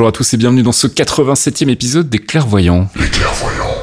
Bonjour à tous et bienvenue dans ce 87e épisode des Clairvoyants. Les clairvoyants.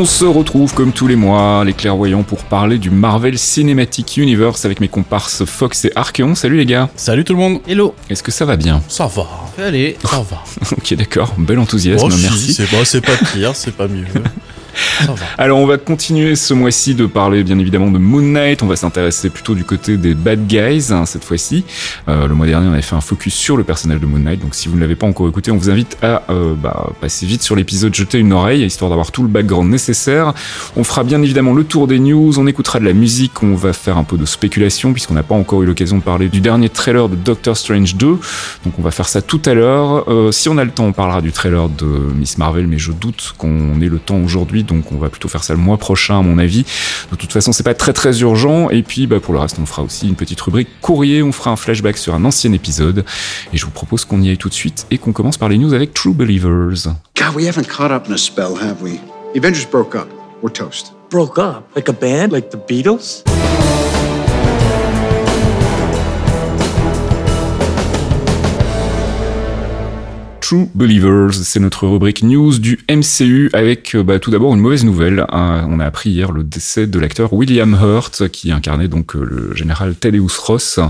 On se retrouve comme tous les mois, les clairvoyants, pour parler du Marvel Cinematic Universe avec mes comparses Fox et Archeon. Salut les gars, Salut tout le monde. Hello est-ce que ça va bien? Ça va. Allez Ça va. Ok d'accord, bel enthousiasme, Oh, si, merci. C'est pas, c'est pas pire, c'est pas mieux. Alors on va continuer ce mois-ci de parler bien évidemment de Moon Knight, on va s'intéresser plutôt du côté des bad guys hein, cette fois-ci. Euh, le mois dernier on avait fait un focus sur le personnage de Moon Knight, donc si vous ne l'avez pas encore écouté, on vous invite à euh, bah, passer vite sur l'épisode, jeter une oreille, histoire d'avoir tout le background nécessaire. On fera bien évidemment le tour des news, on écoutera de la musique, on va faire un peu de spéculation puisqu'on n'a pas encore eu l'occasion de parler du dernier trailer de Doctor Strange 2, donc on va faire ça tout à l'heure. Euh, si on a le temps, on parlera du trailer de Miss Marvel, mais je doute qu'on ait le temps aujourd'hui, donc on va plutôt faire ça le mois prochain à mon avis. De toute façon, c'est pas très très urgent. Et puis, bah, pour le reste, on fera aussi une petite rubrique courrier. On fera un flashback sur un ancien épisode. Et je vous propose qu'on y aille tout de suite et qu'on commence par les news avec True Believers. God, we haven't caught up in a spell, have we? The Avengers broke up. We're toast. Broke up? Like a band, like the Beatles? True Believers, c'est notre rubrique news du MCU avec euh, bah, tout d'abord une mauvaise nouvelle. Euh, on a appris hier le décès de l'acteur William Hurt qui incarnait donc euh, le général Thaddeus Ross.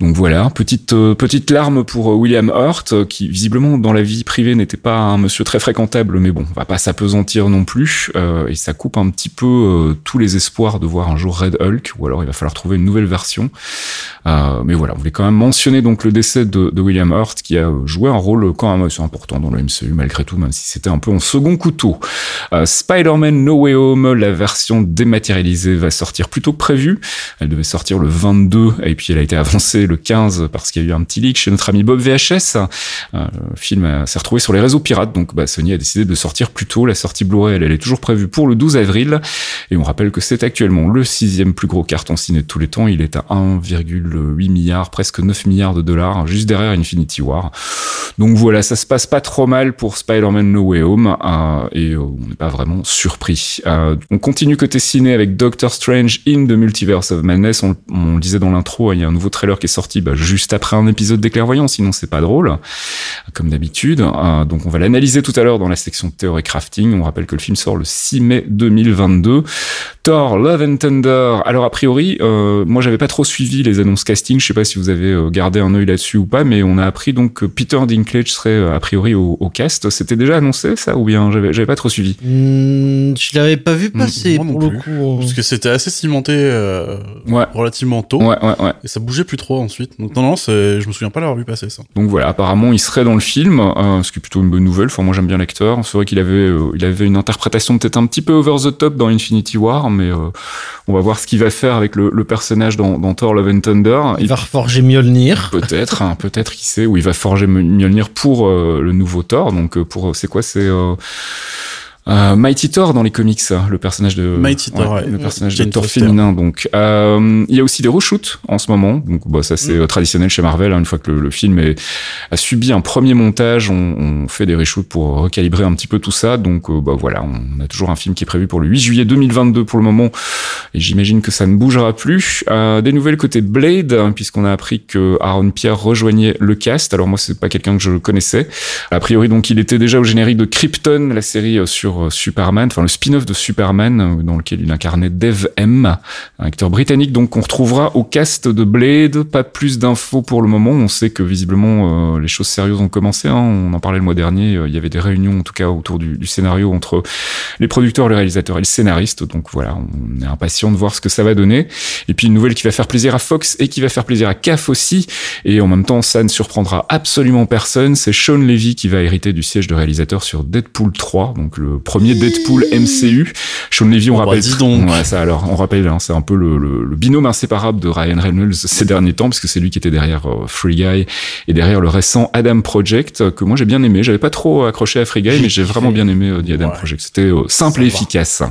Donc voilà, petite euh, petite larme pour euh, William Hurt euh, qui visiblement dans la vie privée n'était pas un monsieur très fréquentable, mais bon, on va pas s'apesantir non plus et ça coupe un petit peu tous les espoirs de voir un jour Red Hulk ou alors il va falloir trouver une nouvelle version. Mais voilà, on voulait quand même mentionner donc le décès de, William Hurt qui a joué un rôle quand même assez important dans le MCU malgré tout, même si c'était un peu en second couteau. Spider-Man No Way Home, la version dématérialisée va sortir plus tôt que prévu. Elle devait sortir le 22 et puis elle a été avancée le 15 parce qu'il y a eu un petit leak chez notre ami Bob VHS. Euh, le film euh, s'est retrouvé sur les réseaux pirates, donc bah, Sony a décidé de sortir plus tôt. La sortie Blu-ray, elle, est toujours prévue pour le 12 avril. Et on rappelle que c'est actuellement le sixième plus gros carton ciné de tous les temps. Il est à 1,8 milliard, presque 9 milliards de dollars, juste derrière Infinity War. Donc voilà, ça se passe pas trop mal pour Spider-Man No Way Home euh, et on n'est pas vraiment surpris. On continue côté ciné avec Doctor Strange in the Multiverse of Madness. On, on le disait dans l'intro, il y a un nouveau trailer qui est sorti bah, juste après un épisode des Clairvoyants, sinon c'est pas drôle, comme d'habitude. Euh, donc on va l'analyser tout à l'heure dans la section théorie crafting. On rappelle que le film sort le 6 mai 2022. Thor, Love and Thunder. Alors a priori, euh, moi j'avais pas trop suivi les annonces casting. Je sais pas si vous avez euh, gardé un œil là-dessus ou pas, mais on a appris donc que Peter Dinklage serait a priori au, au cast. C'était déjà annoncé ça ou bien j'avais j'avais pas trop suivi? Hmm, je l'avais pas vu passer non pour le plus. coup. hein. Parce que c'était assez cimenté euh, Ouais. relativement tôt. Ouais, ouais, ouais. Et ça bougeait plus trop ensuite. Donc non, non, je me souviens pas l'avoir vu passer ça. Donc voilà, apparemment il serait dans le film, euh, ce qui est plutôt une bonne nouvelle. Enfin moi j'aime bien l'acteur. C'est vrai qu'il avait, euh, il avait une interprétation peut-être un petit peu over the top dans Infinity War, mais euh, on va voir ce qu'il va faire avec le, le personnage dans, dans Thor Love and Thunder. Il va reforger Mjolnir. Peut-être, hein, peut-être qui sait, où il va forger Mjolnir pour euh, le nouveau Thor. Donc euh, pour c'est quoi, c'est euh, Mighty Thor dans les comics, ça, le personnage de Mighty Thor, ouais. le personnage de Thor féminin. Donc, euh, il y a aussi des reshoots en ce moment. Donc, bah, ça c'est euh, traditionnel chez Marvel. hein. une fois que le, le film est- a subi un premier montage, on, on fait des reshoots pour recalibrer un petit peu tout ça. Donc, euh, bah voilà, on a toujours un film qui est prévu pour le 8 juillet 2022 pour le moment. Et j'imagine que ça ne bougera plus. Des nouvelles côté Blade, hein, puisqu'on a appris que Aaron Pierre rejoignait le cast. Alors moi, c'est pas quelqu'un que je connaissais. A priori, donc, il était déjà au générique de Krypton, la série euh, euh, Superman, enfin le spin-off de Superman, euh, dans lequel il incarnait Dev M, un acteur britannique, donc qu'on retrouvera au cast de Blade. Pas plus d'infos pour le moment. On sait que visiblement euh, les choses sérieuses ont commencé. hein. On en parlait le mois dernier. Il y avait des réunions, en tout cas, autour du, scénario entre les producteurs, le réalisateur et le scénariste. Donc voilà, on est impatient de voir ce que ça va donner. Et puis une nouvelle qui va faire plaisir à Fox et qui va faire plaisir à CAF aussi. Et en même temps, ça ne surprendra absolument personne. C'est Sean Levy qui va hériter du siège de réalisateur sur Deadpool 3, donc le premier Deadpool MCU. Sean Levy, on Oh, bah, rappelle. dis donc. Ouais, ça alors, on rappelle, hein, c'est un peu le, le- le binôme inséparable de Ryan Reynolds ces derniers temps, parce que c'est lui qui était derrière euh, Free Guy et derrière le récent Adam Project, euh, que moi j'ai bien aimé. J'avais pas trop accroché à Free Guy, mais j'ai vraiment bien aimé euh, The Adam Ouais. Project. C'était euh, simple Ça et va. efficace.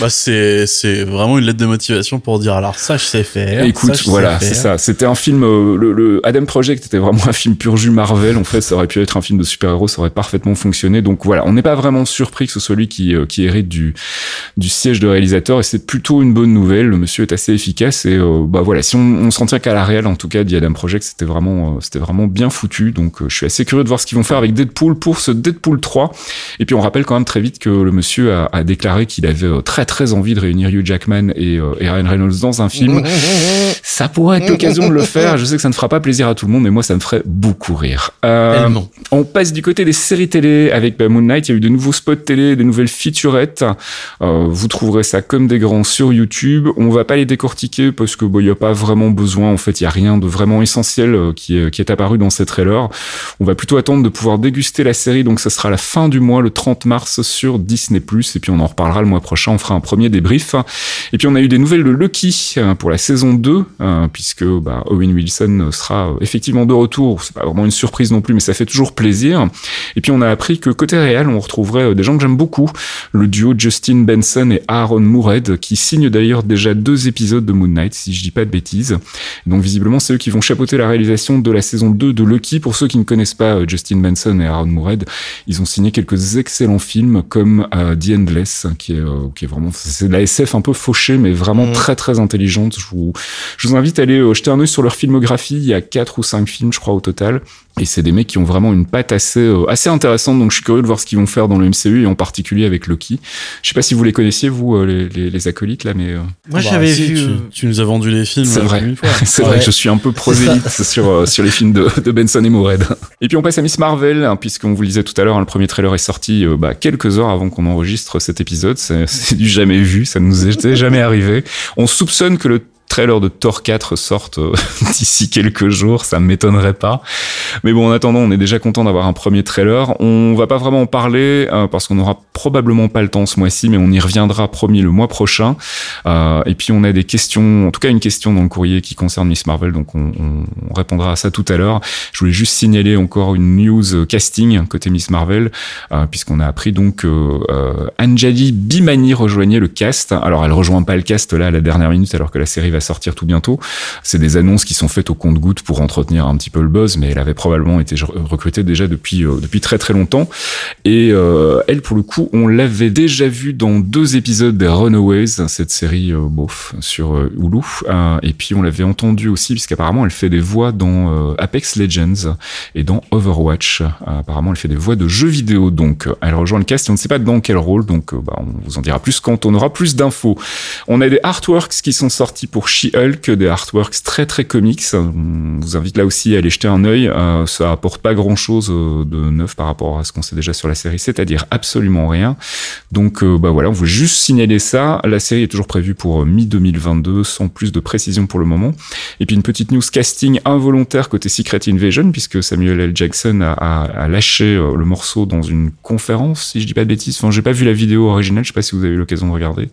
Bah, c'est, c'est vraiment une lettre de motivation pour dire, alors ça, je sais faire. Écoute, ça, voilà, c'est ça. C'était un film. euh, le, le Adam Project était vraiment un film pur jus Marvel. En fait, ça aurait pu être un film de super-héros, ça aurait parfaitement fonctionné. Donc voilà, on n'est pas vraiment surpris que ce soit lui qui, euh, qui hérite du, du siège de réalisateur. Et c'est plutôt une bonne nouvelle. Le monsieur est assez efficace. Et euh, bah voilà, si on, on s'en tient qu'à la réelle, en tout cas, The Adam Project, c'était vraiment, euh, c'était vraiment bien foutu. Donc je suis assez curieux de voir ce qu'ils vont faire avec Deadpool pour ce Deadpool 3. Et puis on rappelle quand même très vite que le monsieur a, a déclaré qu'il avait très très envie de réunir Hugh Jackman et, et Ryan Reynolds dans un film. Ça pourrait être l'occasion de le faire. Je sais que ça ne fera pas plaisir à tout le monde, mais moi, ça me ferait beaucoup rire. Euh, on passe du côté des séries télé avec bah, Moon Knight. Il y a eu de nouveaux spots télé, des nouvelles featurettes. Euh, vous trouverez ça comme des grands sur YouTube. On va pas les décortiquer parce que bon, il y a pas vraiment besoin. En fait, il y a rien de vraiment essentiel euh, qui est, apparu dans ces trailers. On va plutôt attendre de pouvoir déguster la série. Donc, ça sera la fin du mois, le 30 mars sur Disney+. Et puis, on en reparlera le mois prochain. On fera un premier débrief. Et puis, on a eu des nouvelles de Lucky euh, pour la saison 2, euh, puisque bah, Owen Wilson sera effectivement de retour. C'est pas vraiment une surprise non plus, mais ça fait toujours plaisir. Et puis, on a appris que côté réel, on retrouverait des gens que j'aime beaucoup. Le duo Justin Benson et Aaron Moorhead, qui signent d'ailleurs déjà deux épisodes de Moon Knight, si je dis pas de bêtises. Donc, visiblement, c'est eux qui vont chapeauter la réalisation de la saison 2 de Lucky. Pour ceux qui ne connaissent pas euh, Justin Benson et Aaron Moorhead, ils ont signé quelques excellents films comme euh, The Endless, qui est, euh, qui est vraiment, c'est de la SF un peu fauchée, mais vraiment Mhm. très très intelligente. Je vous, je vous invite à aller euh, jeter un œil sur leur filmographie. Il y a quatre ou cinq films, je crois, au total. Et c'est des mecs qui ont vraiment une patte assez, euh, assez intéressante. Donc je suis curieux de voir ce qu'ils vont faire dans le MCU et en particulier avec Loki. Je sais pas si vous les connaissiez, vous, euh, les, les, les acolytes, là, mais euh, Moi, Bah, j'avais si, vu. Tu, euh, tu nous as vendu les films C'est vrai. c'est Ouais. vrai que je suis un peu prosélyte sur, euh, sur les films de, de Benson et Moorhead. Et puis on passe à Miss Marvel, hein, puisqu'on vous le disait tout à l'heure, hein, le premier trailer est sorti euh, bah, quelques heures avant qu'on enregistre cet épisode. C'est c'est du jamais vu, ça ne nous était jamais arrivé. On soupçonne que le trailer de Thor 4 sorte euh, d'ici quelques jours, ça m'étonnerait pas. Mais bon, en attendant, on est déjà content d'avoir un premier trailer. On va pas vraiment en parler euh, parce qu'on aura probablement pas le temps ce mois-ci, mais on y reviendra promis le mois prochain. Euh, et puis on a des questions, en tout cas une question dans le courrier qui concerne Miss Marvel, donc on, on- on répondra à ça tout à l'heure. Je voulais juste signaler encore une news casting côté Miss Marvel, puisqu'on a appris donc que Anjali Bimani rejoignait le cast. Alors elle rejoint pas le cast là à la dernière minute, alors que la série va sortir tout bientôt. C'est des annonces qui sont faites au compte-goutte pour entretenir un petit peu le buzz, mais elle avait probablement été recrutée déjà depuis euh, depuis très très longtemps. Et euh, elle, pour le coup, on l'avait déjà vue dans deux épisodes des Runaways, cette série euh, bof sur Hulu. Et puis on l'avait entendue aussi, puisqu'apparemment elle fait des voix dans Apex Legends et dans Overwatch. Apparemment, elle fait des voix de jeux vidéo. Donc, elle rejoint le cast et on ne sait pas dans quel rôle. Donc, bah, on vous en dira plus quand on aura plus d'infos. On a des artworks qui sont sortis pour She-Hulk, des artworks très très comics. On vous invite là aussi à aller jeter un œil. Euh, ça apporte pas grand chose de neuf par rapport à ce qu'on sait déjà sur la série, c'est-à-dire absolument rien. Donc euh, bah voilà, on veut juste signaler ça. La série est toujours prévue pour euh, mi-2022, sans plus de précision pour le moment. Et puis une petite news casting involontaire côté Secret Invasion, puisque Samuel L. Jackson a, lâché euh, le morceau dans une conférence, si je dis pas de bêtises. Enfin, j'ai pas vu la vidéo originale, je sais pas si vous avez eu l'occasion de regarder.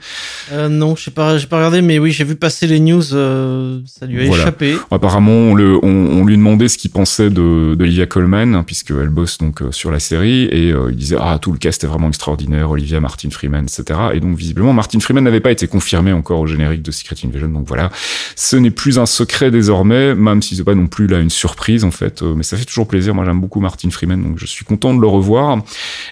euh, non, je sais pas, j'ai pas regardé, mais oui, j'ai vu passer les news news, euh, ça lui a Voilà. échappé. Apparemment, on, le, on, on lui demandait ce qu'il pensait de d'Olivia Colman, hein, puisqu'elle bosse donc euh, sur la série, et euh, il disait ah tout le cast est vraiment extraordinaire, Olivia, Martin Freeman, etc. Et donc visiblement, Martin Freeman n'avait pas été confirmé encore au générique de Secret Invasion, donc voilà, ce n'est plus un secret désormais, même si c'est pas non plus là une surprise en fait, mais ça fait toujours plaisir. Moi, j'aime beaucoup Martin Freeman, donc je suis content de le revoir.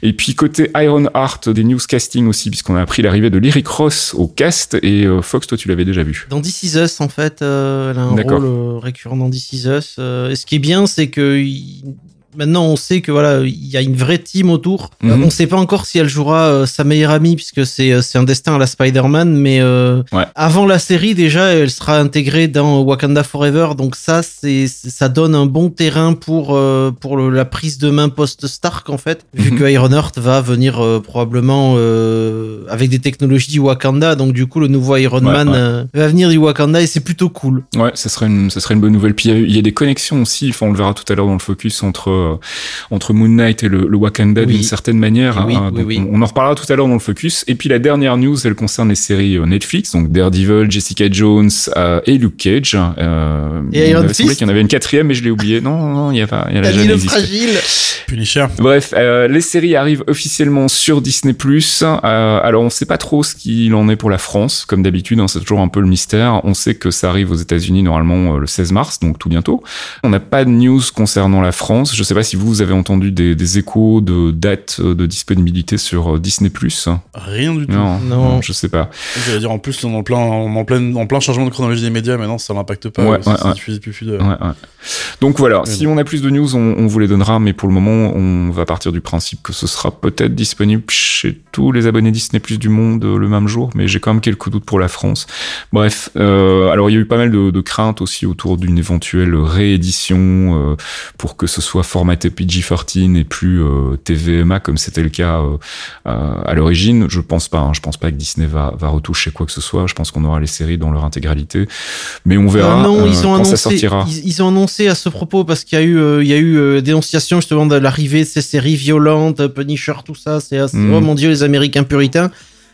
Et puis côté Iron Heart, des newscasting aussi, puisqu'on a appris l'arrivée de Lyric Ross au cast, et Fox, toi, tu l'avais déjà vu. Dans This Is Us, en fait, euh, elle a un D'accord. rôle euh, récurrent dans This Is Us. Euh, et ce qui est bien, c'est que il- maintenant on sait que voilà, il y a une vraie team autour. Euh, Mhm. on sait pas encore si elle jouera euh, sa meilleure amie, puisque c'est euh, c'est un destin à la Spider-Man. Mais euh, Ouais. avant la série, déjà, elle sera intégrée dans Wakanda Forever. Donc ça, c'est ça donne un bon terrain pour euh, pour le- la prise de main post-Stark en fait, vu Mhm. que Ironheart va venir probablement avec des technologies du Wakanda. Donc du coup, le nouveau Iron Ouais, Man ouais. va venir du Wakanda et c'est plutôt cool. Ouais, ça serait une, ça serait une bonne nouvelle. Puis il y a- il y, a des connexions aussi. Enfin, on le verra tout à l'heure dans le focus entre euh, entre Moon Knight et le, le Wakanda Oui. d'une certaine manière. Oui, hein. oui, Donc, oui. On, on en reparlera tout à l'heure dans le focus. Et puis la dernière news, elle concerne les séries euh, Netflix, donc Daredevil, Jessica Jones euh, et Luke Cage. Euh, Et il Iron Fist y en avait une quatrième, mais je l'ai oublié. Non, non, il y a pas. Il y a la T'as jeune dit le fragile. Punisher. Bref, euh, les séries arrivent officiellement sur Disney+. Euh, alors, on sait pas trop ce qu'il en est pour la France, comme d'habitude, hein, c'est toujours un peu le mystère. On sait que ça arrive aux États-Unis normalement euh, le 16 mars, donc tout bientôt. On n'a pas de news concernant la France. Je sais pas si vous, vous avez entendu des, des échos de dates euh, de disponibilité sur euh, Disney+. Rien du tout. Non, Non. non, je sais pas. J'allais dire, en plus, on est en plein, on est en plein, en plein changement de chronologie des médias, maintenant, ça n'impacte pas. Ouais, ouais, ouais. plus, plus de... Ouais, ouais. Donc voilà, si on a plus de news, on, on vous les donnera, mais pour le moment, on va partir du principe que ce sera peut-être disponible chez tous les abonnés Disney Plus du monde euh, le même jour, mais j'ai quand même quelques doutes pour la France. Bref, euh, alors il y a eu pas mal de, de craintes aussi autour d'une éventuelle réédition euh, pour que ce soit formaté PG-13 et plus euh, TVMA comme c'était le cas euh, à l'origine. Je pense pas, hein, je pense pas que Disney va, va retoucher quoi que ce soit. Je pense qu'on aura les séries dans leur intégralité, mais on verra Euh, non, ils ont quand annoncé. ça sortira. Ils, ils ont annoncé à ce propos parce qu'il y a eu, il y a eu dénonciation justement de l'arrivée de ces séries violentes, Punisher, tout ça. C'est assez- Mm. oh mon dieu, les Américains puritains.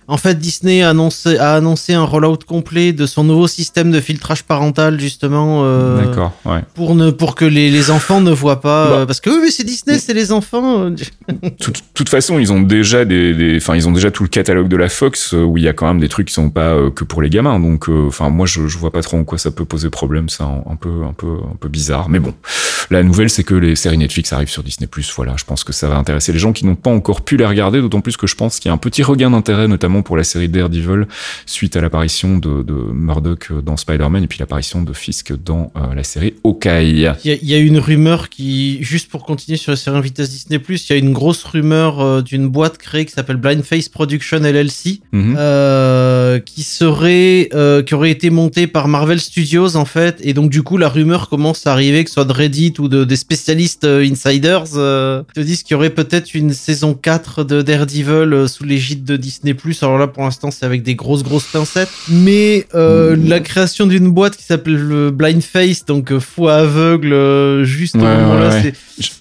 En fait, Disney a annoncé, a annoncé un rollout complet de son nouveau système de filtrage parental justement euh, D'accord, ouais. pour ne pour que les, les enfants ne voient pas Bah. euh, parce que oui, mais c'est Disney, c'est les enfants. euh, De toute, toute façon, ils ont déjà des, des- enfin, ils ont déjà tout le catalogue de la Fox euh, où il y a quand même des trucs qui sont pas euh, que pour les gamins. Donc, euh, enfin, moi, je, je vois pas trop en quoi ça peut poser problème. C'est un, un peu, un peu, un peu bizarre. Mais bon, la nouvelle, c'est que les séries Netflix arrivent sur Disney+. Voilà, je pense que ça va intéresser les gens qui n'ont pas encore pu les regarder. D'autant plus que je pense qu'il y a un petit regain d'intérêt, notamment pour la série Daredevil, suite à l'apparition de, de Murdoch dans Spider-Man et puis l'apparition de Fisk dans euh, la série Hawkeye. Il y, a, il y a une rumeur qui, juste pour continuer sur la série en vitesse Disney+, il y a une grosse rumeur euh, d'une boîte créée qui s'appelle Blindface Production LLC, Mhm. euh, qui serait, qui aurait été montée par Marvel Studios en fait, et donc du coup la rumeur commence à arriver, que ce soit de Reddit ou de des spécialistes insiders, te disent qu'il y aurait peut-être une saison 4 de Daredevil sous l'égide de Disney+. Alors là, pour l'instant, c'est avec des grosses grosses pincettes, mais euh, la création d'une boîte qui s'appelle le Blindface, donc euh, foi aveugle, euh, juste au Ouais, moment-là, ouais, ouais. c'est Là, c'est-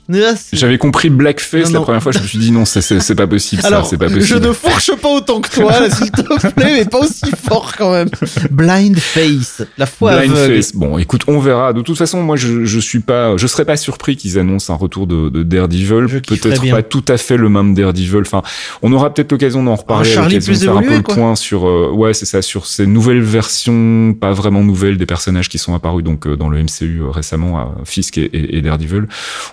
J'avais compris Blackface Non, la non. première fois, je me suis dit non, ça, c'est pas possible, ça, Alors, c'est pas je possible. ne fourche pas autant que toi, s'il te plaît, mais pas aussi fort quand même. Blind Face, la foi aveugle. Blindface. Bon, écoute, on verra. De toute façon, moi, je, je suis pas, je serais pas surpris qu'ils annoncent un retour de, de Daredevil. Je Peut-être pas tout à fait le même Daredevil. Enfin, on aura peut-être l'occasion d'en reparler. Un Charlie l'occasion de plus faire un peu évolué, le quoi. point sur, euh, ouais, c'est ça, sur ces nouvelles versions, pas vraiment nouvelles des personnages qui sont apparus donc euh, dans le MCU euh, récemment, à Fisk et, et, et Daredevil.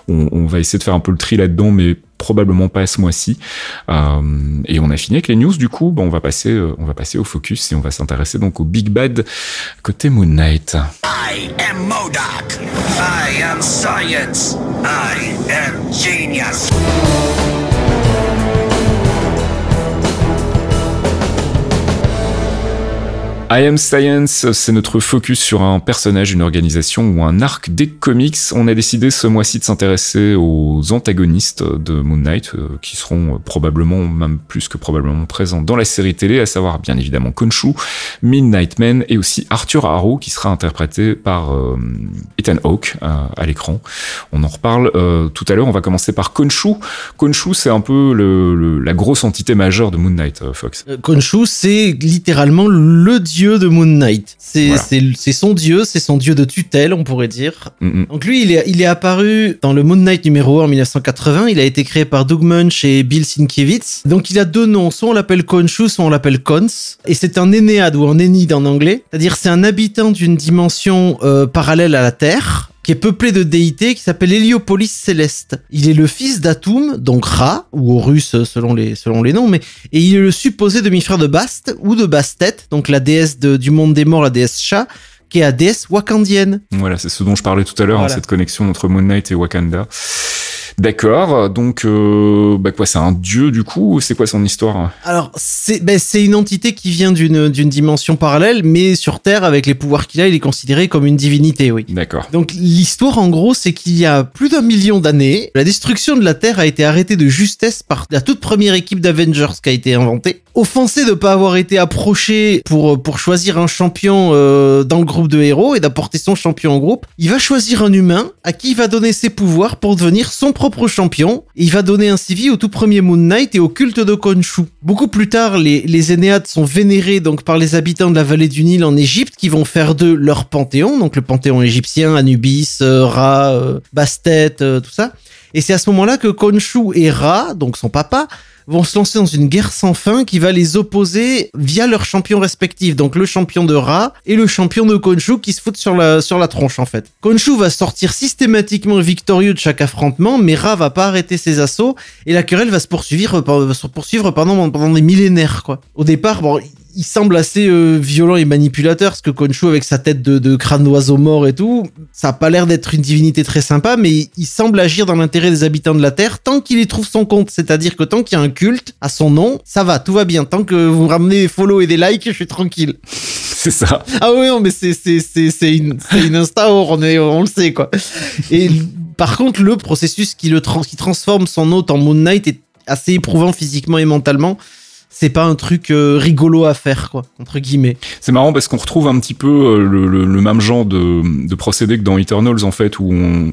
On, on va essayer de faire un peu le tri là-dedans, mais probablement pas ce mois-ci. Euh, et on a fini avec les news. Du coup, bon, on va passer, euh, on va passer au focus et on va s'intéresser donc au Big Bad côté Moon Knight. I am Modoc. I am science. I am genius. I Am Science, c'est notre focus sur un personnage, une organisation ou un arc des comics. On a décidé ce mois-ci de s'intéresser aux antagonistes de Moon Knight, euh, qui seront probablement, même plus que probablement présents dans la série télé, à savoir bien évidemment Khonshu, Midnight Man et aussi Arthur Harrow, qui sera interprété par euh, Ethan Hawke euh, à l'écran. On en reparle tout à l'heure. On va commencer par Khonshu. Khonshu, c'est un peu la grosse entité majeure de Moon Knight, Fox. Khonshu, c'est littéralement le dieu dieu de Moon Knight. C'est Voilà. son dieu, c'est son dieu de tutelle, on pourrait dire. Mm. Donc lui, il est, il est apparu dans le Moon Knight numéro 1 en 1980. Il a été créé par Doug Munch et Bill Sienkiewicz. Donc il a deux noms. Soit on l'appelle Khonshu, soit on l'appelle Cons. Et c'est un Énéade ou un Énide en anglais. C'est-à-dire c'est un habitant d'une dimension euh, parallèle à la Terre qui est peuplé de déités qui s'appelle Héliopolis Céleste. Il est le fils d'Atum, donc Ra, ou Horus euh, selon les, selon les noms, mais, et il est le supposé demi-frère de Bast, ou de Bastet, donc la déesse de- du monde des morts, la déesse Sha, qui est la déesse wakandienne. Voilà, c'est ce dont je parlais tout à l'heure, hein, cette connexion entre Moon Knight et Wakanda. D'accord, donc euh, bah quoi, c'est un dieu du coup, c'est quoi son histoire? Alors, c'est ben, c'est une entité qui vient d'une d'une dimension parallèle, mais sur Terre, avec les pouvoirs qu'il a, il est considéré comme une divinité, oui. D'accord. Donc l'histoire en gros c'est qu'il y a plus d'un million d'années, la destruction de la Terre a été arrêtée de justesse par la toute première équipe d'Avengers qui a été inventée. Offensé de pas avoir été approché pour pour choisir un champion euh, dans le groupe de héros et d'apporter son champion au groupe, il va choisir un humain à qui il va donner ses pouvoirs pour devenir son propre champion il va donner ainsi vie au tout premier Moon Knight et au culte de Khonshu. Beaucoup plus tard, les les Énéades sont vénérés donc par les habitants de la vallée du Nil en Égypte qui vont faire d'eux leur panthéon, donc le panthéon égyptien, Anubis, euh, Ra, euh, Bastet, euh, tout ça. Et c'est à ce moment-là que Khonshu et Ra, donc son papa, vont se lancer dans une guerre sans fin qui va les opposer via leurs champions respectifs. Donc le champion de Ra et le champion de Khonshu qui se foutent sur la, tronche en fait. Khonshu va sortir systématiquement victorieux de chaque affrontement, mais Ra va pas arrêter ses assauts et la querelle va se poursuivre, va se poursuivre pendant, pendant des millénaires quoi. Au départ, bon, il semble assez euh, violent et manipulateur, parce que Khonshu avec sa tête de, de crâne d'oiseau mort et tout, ça a pas l'air d'être une divinité très sympa, mais il, semble agir dans l'intérêt des habitants de la Terre tant qu'il y trouve son compte. C'est-à-dire que tant qu'il y a un culte à son nom, ça va, tout va bien. Tant que vous ramenez des follow et des likes, je suis tranquille. C'est ça. Ah oui, non, mais c'est c'est c'est c'est une c'est une insta on est on le sait quoi. Et par contre, le processus qui le trans- qui transforme son hôte en Moon Knight est assez éprouvant physiquement et mentalement. C'est pas un truc euh, rigolo à faire quoi, entre. C'est marrant parce qu'on retrouve un petit peu euh, le, même genre de, procédé que dans Eternals en fait, où on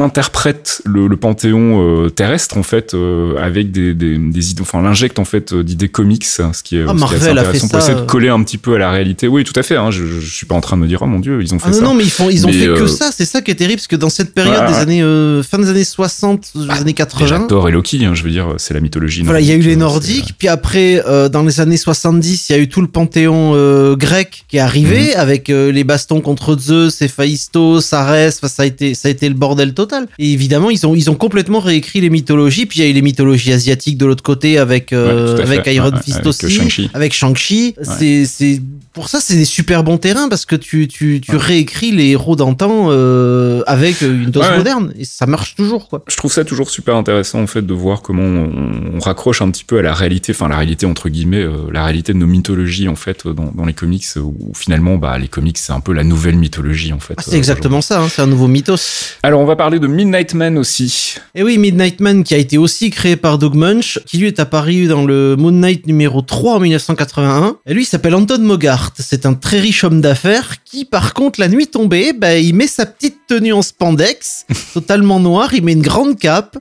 interprète le, le panthéon euh, terrestre en fait euh, avec des, des, des idées, enfin l'injecte en fait euh, d'idées comics, hein, ce qui est, Ah, ce qui est assez Marvel fait intéressant pour essayer de coller un petit peu à la réalité. Oui, tout à fait. Hein, je, je suis pas en train de me dire oh mon dieu, ils ont fait Ah non, ça. non, mais ils font, ils ont Mais, fait que ça. C'est ça qui est terrible, parce que dans cette période des années, fin des années 60, des années Déjà 80. Thor et Loki, hein, je veux dire, c'est la mythologie. Voilà, il y a eu les Nordiques, puis après, dans les années 70, il y a eu tout le panthéon grec qui est arrivé, Mhm. avec les bastons contre Zeus, Héphaïstos, Arès, enfin, ça a été, ça a été le bordel total. Et évidemment, ils ont, ils ont complètement réécrit les mythologies, puis il y a eu les mythologies asiatiques de l'autre côté, avec, euh, Ouais, avec. Iron Ouais, ouais, Fist avec, aussi, euh, Shang-Chi. avec Shang-Chi. C'est, c'est, pour ça, c'est des super bons terrains, parce que tu, tu, tu réécris les héros d'antan euh, avec une dose Ouais, ouais. moderne, et ça marche toujours, quoi. je trouve ça toujours super intéressant en fait de voir comment on, on raccroche un petit peu à la réalité, enfin la réalité entre guillemets, euh, la réalité de nos mythologies en fait euh, dans, dans les comics euh, où finalement bah les comics c'est un peu la nouvelle mythologie en fait. Ah, euh, c'est exactement ça, hein, c'est un nouveau mythos. Alors on va parler de Midnight Man aussi. Et oui, Midnight Man qui a été aussi créé par Doug Munch, qui lui est apparu dans le Moon Knight numéro 3 en 1981. Et lui, il s'appelle Anton Mogart. C'est un très riche homme d'affaires qui, par contre, la nuit tombée, bah, il met sa petite tenue en spandex, totalement noire, il met une grande cape,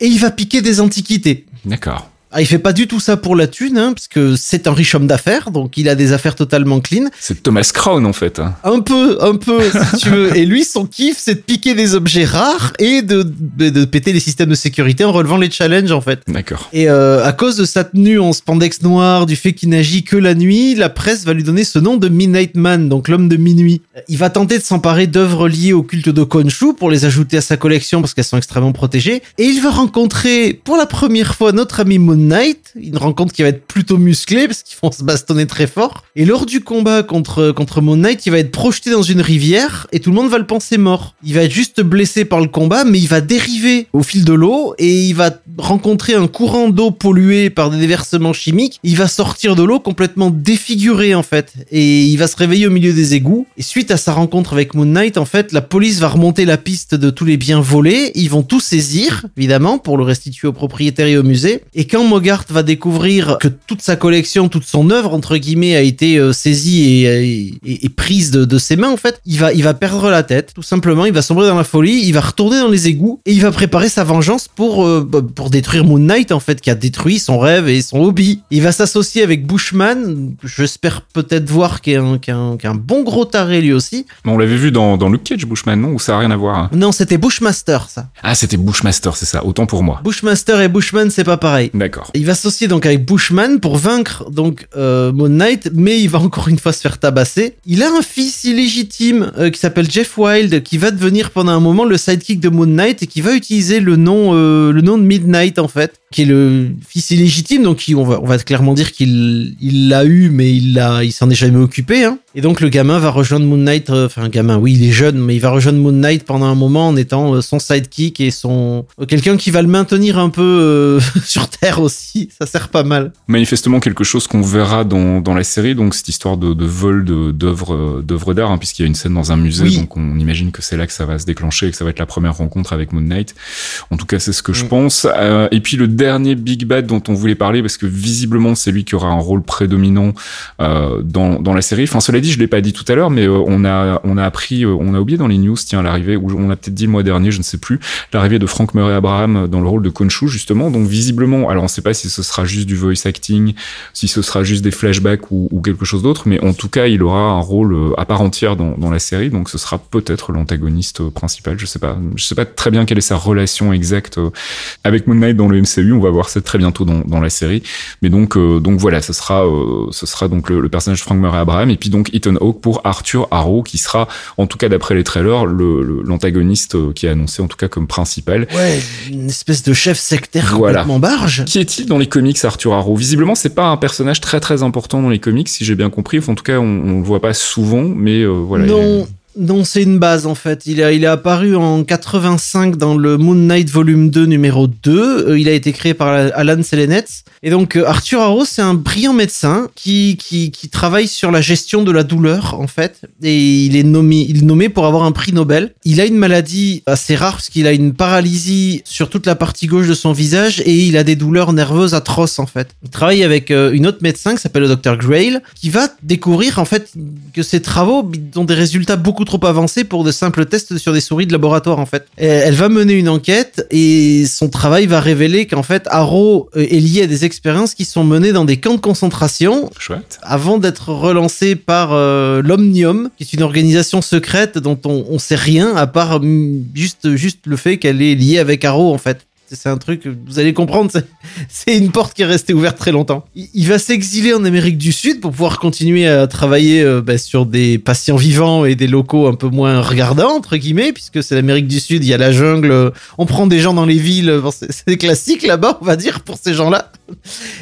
et il va piquer des antiquités. D'accord. Ah, il fait pas du tout ça pour la thune, hein, parce que c'est un riche homme d'affaires, donc il a des affaires totalement clean. C'est Thomas Crown en fait. hein. Un peu, un peu, si tu veux. Et lui, son kiff, c'est de piquer des objets rares et de, de, de péter les systèmes de sécurité en relevant les challenges, en fait. D'accord. Et euh, à cause de sa tenue en spandex noir, du fait qu'il n'agit que la nuit, la presse va lui donner ce nom de Midnight Man, donc l'homme de minuit. Il va tenter de s'emparer d'œuvres liées au culte de Khonshu pour les ajouter à sa collection parce qu'elles sont extrêmement protégées. Et il va rencontrer pour la première fois notre ami Moon Knight, une rencontre qui va être plutôt musclée parce qu'ils vont se bastonner très fort. Et lors du combat contre, contre Moon Knight, il va être projeté dans une rivière et tout le monde va le penser mort. Il va être juste blessé par le combat, mais il va dériver au fil de l'eau et il va rencontrer un courant d'eau pollué par des déversements chimiques. Il va sortir de l'eau complètement défiguré en fait et il va se réveiller au milieu des égouts. Et suite à sa rencontre avec Moon Knight, en fait, la police va remonter la piste de tous les biens volés. Ils vont tout saisir, évidemment, pour le restituer aux propriétaires et au musée. Et quand Mogart va découvrir que toute sa collection, toute son œuvre entre guillemets a été euh, saisie et, et- et prise de, de ses mains en fait, il va il va perdre la tête tout simplement, il va sombrer dans la folie, il va retourner dans les égouts et il va préparer sa vengeance pour euh, bah, pour détruire Moon Knight en fait qui a détruit son rêve et son hobby. Il va s'associer avec Bushman, j'espère peut-être voir qu'il qu'il est un- bon gros taré lui aussi. On l'avait vu dans, dans Luke Cage, Bushman, non? Ou ça a rien à voir hein? Non, c'était Bushmaster ça. Ah, c'était Bushmaster, c'est ça. Autant pour moi. Bushmaster et Bushman c'est pas pareil. D'accord. Il va s'associer donc avec Bushman pour vaincre donc euh, Moon Knight, mais il va encore une fois se faire tabasser. Il a un fils illégitime euh, qui s'appelle Jeff Wild, qui va devenir pendant un moment le sidekick de Moon Knight et qui va utiliser le nom euh, le nom de Midnight en fait, qui est le fils illégitime, donc on va clairement dire qu'il il l'a eu, mais il il s'en est jamais occupé. Hein. Et donc le gamin va rejoindre Moon Knight, enfin gamin, oui il est jeune, mais il va rejoindre Moon Knight pendant un moment en étant son sidekick et son quelqu'un qui va le maintenir un peu sur terre aussi. Ça sert pas mal. Manifestement quelque chose qu'on verra dans, dans la série, donc cette histoire de, de vol d'œuvres euh, d'œuvres d'art, hein, puisqu'il y a une scène dans un musée, Oui. donc on imagine que c'est là que ça va se déclencher et que ça va être la première rencontre avec Moon Knight. En tout cas, c'est ce que je Mm. pense. Euh, et puis le dernier Big Bad dont on voulait parler, parce que visiblement c'est lui qui aura un rôle prédominant euh, dans, dans la série. Enfin, cela dit, je l'ai pas dit tout à l'heure, mais euh, on a on a appris, on a oublié dans les news, tiens, l'arrivée, ou on l'a peut-être dit le mois dernier, je ne sais plus, l'arrivée de Frank Murray Abraham dans le rôle de Khonshu justement. Donc visiblement, alors on sait pas si ce sera juste du voice acting, si ce sera juste des flashbacks ou, ou quelque chose d'autre, mais en tout cas, il aura un rôle euh, à part entière dans, dans la série, donc ce sera peut-être l'antagoniste euh, principal. Je sais pas, je sais pas très bien quelle est sa relation exacte euh, avec Moon Knight dans le MCU. On va voir ça très bientôt dans, dans la série, mais donc euh, donc voilà, ce sera euh, ce sera donc le, le personnage de Frank Murray Abraham et puis donc Ethan Hawke pour Arthur Harrow qui sera en tout cas d'après les trailers le- le- l'antagoniste qui est annoncé en tout cas comme principal. Ouais, une espèce de chef sectaire Voilà. complètement barge. Qui est-il dans les comics, Arthur Harrow? Visiblement, c'est pas un personnage très très important dans les comics, si j'ai bien compris. Enfin, en tout cas, on, on le voit pas souvent, mais euh, voilà. non, non, c'est une base en fait. Il, a, il est apparu en 85 dans le Moon Knight volume 2 numéro 2. Euh, il a été créé par Alan Selenetz. Et donc euh, Arthur Harrow, c'est un brillant médecin qui, qui, travaille sur la gestion de la douleur en fait. Et il est nommé, il nommé pour avoir un prix Nobel. Il a une maladie assez rare parce qu'il a une paralysie sur toute la partie gauche de son visage et il a des douleurs nerveuses atroces en fait. Il travaille avec euh, une autre médecin qui s'appelle le docteur Grail qui va découvrir en fait que ses travaux ont des résultats beaucoup trop avancés pour de simples tests sur des souris de laboratoire en fait. Elle va mener une enquête et son travail va révéler qu'en fait Arrow euh, est lié à des expériences qui sont menées dans des camps de concentration Chouette. avant d'être relancé par euh, l'Omnium, qui est une organisation secrète dont on, on sait rien à part mm, juste juste le fait qu'elle est liée avec Arrow en fait. C'est un truc, vous allez comprendre, c'est- une porte qui est restée ouverte très longtemps. Il, va s'exiler en Amérique du Sud pour pouvoir continuer à travailler euh, bah, sur des patients vivants et des locaux un peu moins regardants, entre guillemets, puisque c'est l'Amérique du Sud, il y a la jungle, euh, on prend des gens dans les villes, bon, c'est classique là-bas, on va dire, pour ces gens-là.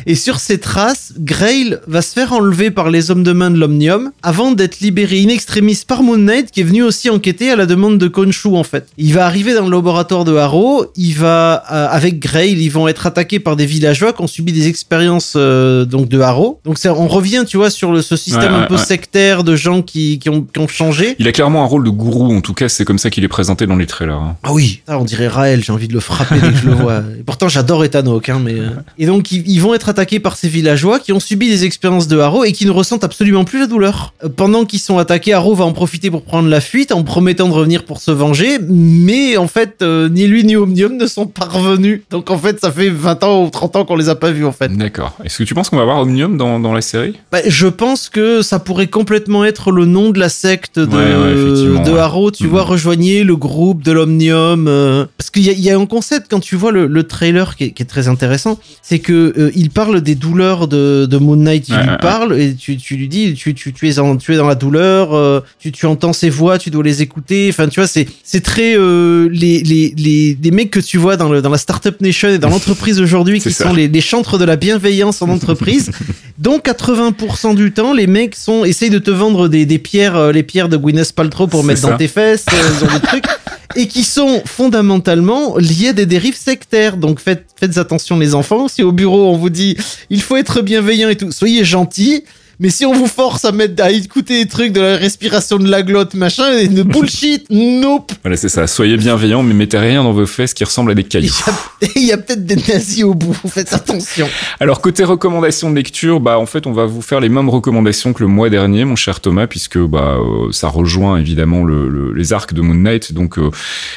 Et sur ces traces, Grail va se faire enlever par les hommes de main de l'Omnium avant d'être libéré in extremis par Moon Knight qui est venu aussi enquêter à la demande de Khonshu en fait. Il va arriver dans le laboratoire de Harrow, il va euh, avec Grail, ils vont être attaqués par des villageois qui ont subi des expériences euh, donc de Harrow. Donc ça, on revient, tu vois, sur le, ce système Ouais, un ouais, peu ouais. sectaire de gens qui, qui, ont, qui ont changé. Il a clairement un rôle de gourou, en tout cas, c'est comme ça qu'il est présenté dans les trailers. hein. Ah oui, ça, on dirait Raël, j'ai envie de le frapper dès que je le vois. Et pourtant, j'adore Ethan Hawke, hein, mais... euh. Et donc, ils, ils vont être attaqués par ces villageois qui ont subi des expériences de Harrow et qui ne ressentent absolument plus la douleur. Pendant qu'ils sont attaqués, Harrow va en profiter pour prendre la fuite en promettant de revenir pour se venger, mais en fait, euh, ni lui ni Omnium ne sont pas revenus. Donc en fait, ça fait 20 ans ou 30 ans qu'on les a pas vus, en fait. D'accord. Est-ce que tu penses qu'on va voir Omnium dans, dans la série? Bah, je pense que ça pourrait complètement être le nom de la secte de, Ouais, de. Harrow. Tu Mhm. vois, rejoignez le groupe de l'Omnium. euh, parce qu'il y a, il y a un concept quand tu vois le, le trailer qui est, qui est très intéressant, c'est que euh, il parle des douleurs de, de Moon Knight. Il Ouais, lui parle et tu, tu lui dis, tu, tu, tu es en, tu es dans la douleur. euh, tu, tu entends ses voix, tu dois les écouter. Enfin, tu vois, c'est c'est très euh, les, les les les mecs que tu vois dans le dans la startup nation et dans l'entreprise aujourd'hui qui ça. sont les, les chantres de la bienveillance en entreprise. Donc 80% du temps, les mecs sont essayent de te vendre des, des pierres, euh, les pierres de Gwyneth Paltrow pour mettre ça. dans tes fesses, euh, ce genre de trucs, et qui sont fondamentalement liés à des dérives sectaires. Donc faites, faites attention les enfants. Si au bureau on vous dit il faut être bienveillant et tout, soyez gentils. Mais si on vous force à mettre à écouter des trucs de la respiration de la glotte, machin, et de bullshit, nope. Voilà, c'est ça. Soyez bienveillants, mais mettez rien dans vos fesses qui ressemblent à des Il cailloux. il y a peut-être des nazis au bout, faites attention. Alors côté recommandations de lecture, bah en fait on va vous faire les mêmes recommandations que le mois dernier, mon cher Thomas, puisque bah euh, ça rejoint évidemment le, le- les arcs de Moon Knight, donc euh,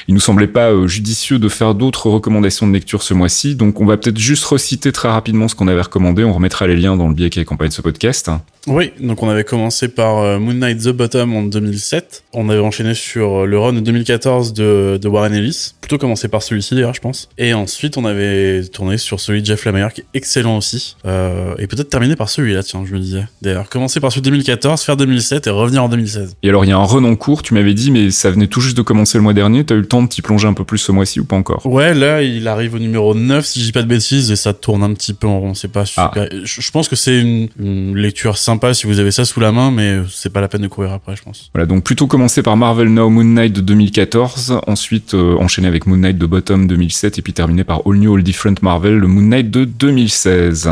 il nous semblait pas euh, judicieux de faire d'autres recommandations de lecture ce mois-ci, donc on va peut-être juste reciter très rapidement ce qu'on avait recommandé, on remettra les liens dans le billet qui accompagne ce podcast. Oui, donc on avait commencé par euh, Moon Knight The Bottom en 2007. On avait enchaîné sur euh, le run de 2014 de, de Warren Ellis. Plutôt commencé par celui-ci d'ailleurs, je pense. Et ensuite, on avait tourné sur celui de Jeff Lemire, qui est excellent aussi. Euh, et peut-être terminé par celui-là, tiens, je me disais. D'ailleurs, commencer par celui de 2014, faire 2007 et revenir en 2016. Et alors il y a un run en cours, tu m'avais dit, mais ça venait tout juste de commencer le mois dernier, t'as eu le temps de t'y plonger un peu plus ce mois-ci ou pas encore? Ouais, là, il arrive au numéro 9, si je dis pas de bêtises, et ça tourne un petit peu en rond. C'est pas super. Ah. Je, je pense que c'est une, une lecture sympa si vous avez ça sous la main, mais c'est pas la peine de courir après, je pense. Voilà, donc plutôt commencer par Marvel Now Moon Knight de 2014, ensuite euh, enchaîner avec Moon Knight de Bottom 2007 et puis terminer par All New All Different Marvel, le Moon Knight de 2016.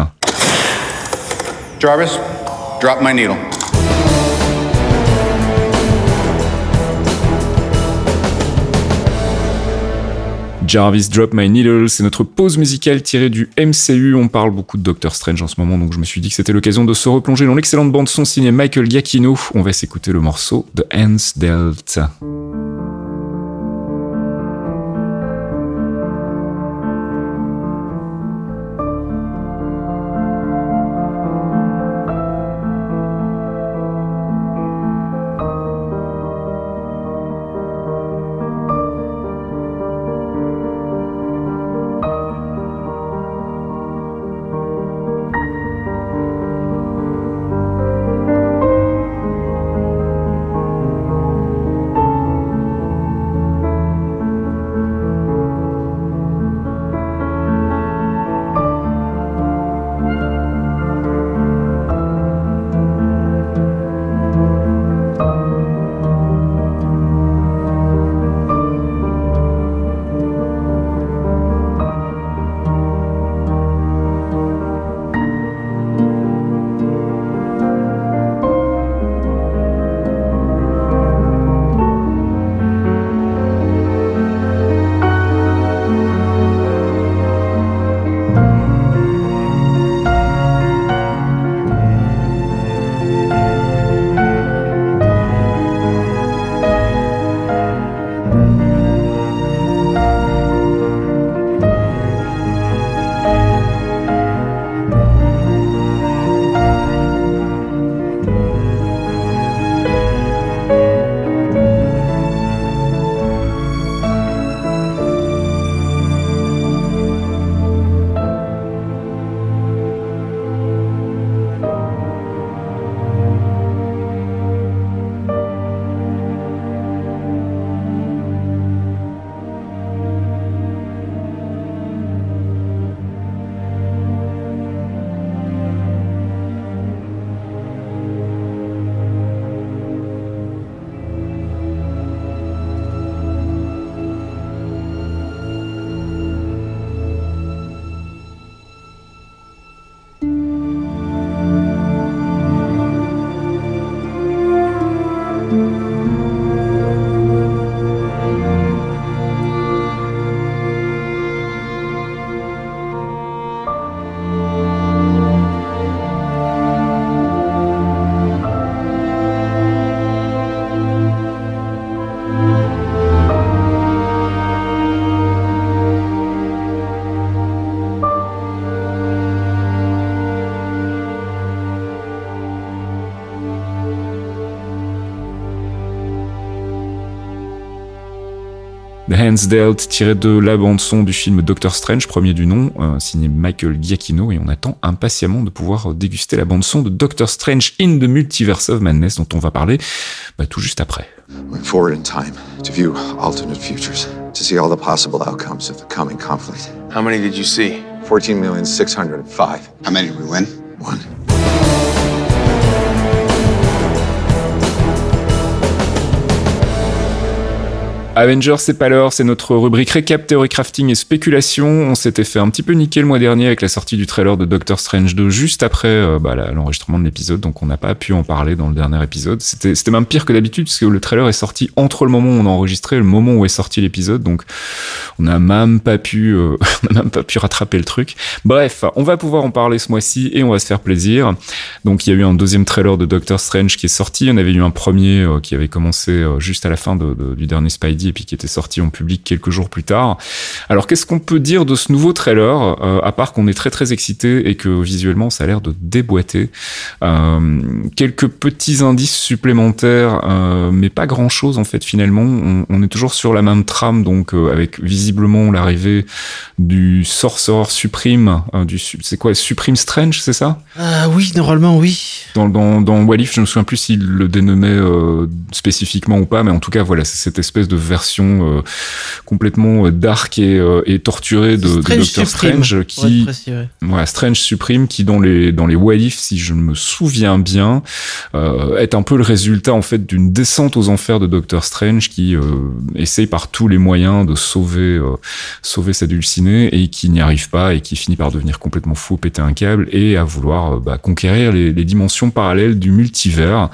Jarvis, drop my needle. Jarvis Drop My Needle, c'est notre pause musicale tirée du MCU. On parle beaucoup de Doctor Strange en ce moment, donc je me suis dit que c'était l'occasion de se replonger dans l'excellente bande son signée Michael Giacchino. On va s'écouter le morceau de Hans Dealt. Hands Dealt, tiré de la bande-son du film Doctor Strange, premier du nom, euh, signé Michael Giacchino, et on attend impatiemment de pouvoir déguster la bande-son de Doctor Strange in the Multiverse of Madness, dont on va parler bah, tout juste après. Went forward in time to view alternate futures, to see all the possible outcomes of the coming conflict. How many did you see? 14,605. How many did we win? One. Avengers, c'est pas l'heure, c'est notre rubrique récap, théorie crafting et spéculation. On s'était fait un petit peu niquer le mois dernier avec la sortie du trailer de Doctor Strange 2 juste après euh, bah, l'enregistrement de l'épisode, donc on n'a pas pu en parler dans le dernier épisode. C'était même pire que d'habitude parce que le trailer est sorti entre le moment où on a enregistré et le moment où est sorti l'épisode, donc on n'a même pas pu, euh, même pas pu rattraper le truc. Bref, on va pouvoir en parler ce mois-ci et on va se faire plaisir. Donc il y a eu un deuxième trailer de Doctor Strange qui est sorti. On avait eu un premier euh, qui avait commencé juste à la fin du dernier Spidey et puis qui était sorti en public quelques jours plus tard. Alors qu'est-ce qu'on peut dire de ce nouveau trailer euh, à part qu'on est très très excité et que visuellement ça a l'air de déboîter? Euh, quelques petits indices supplémentaires, euh, mais pas grand chose en fait finalement. On, on est toujours sur la même trame donc avec visiblement l'arrivée du Sorcerer Supreme, du c'est quoi Supreme Strange, c'est ça? Ah oui, normalement oui. dans, dans, dans What If, je me souviens plus s'il le dénommait spécifiquement ou pas, mais en tout cas, voilà, c'est cette espèce de version euh, complètement euh, dark et, euh, et torturée de, de Strange Doctor Supreme, Strange qui, précis, ouais. Strange Supreme qui dans les dans les What If, si je me souviens bien, est un peu le résultat en fait d'une descente aux enfers de Doctor Strange qui essaye par tous les moyens de sauver sauver sa dulcinée et qui n'y arrive pas et qui finit par devenir complètement fou, péter un câble et à vouloir bah, conquérir les, les dimensions parallèles du multivers.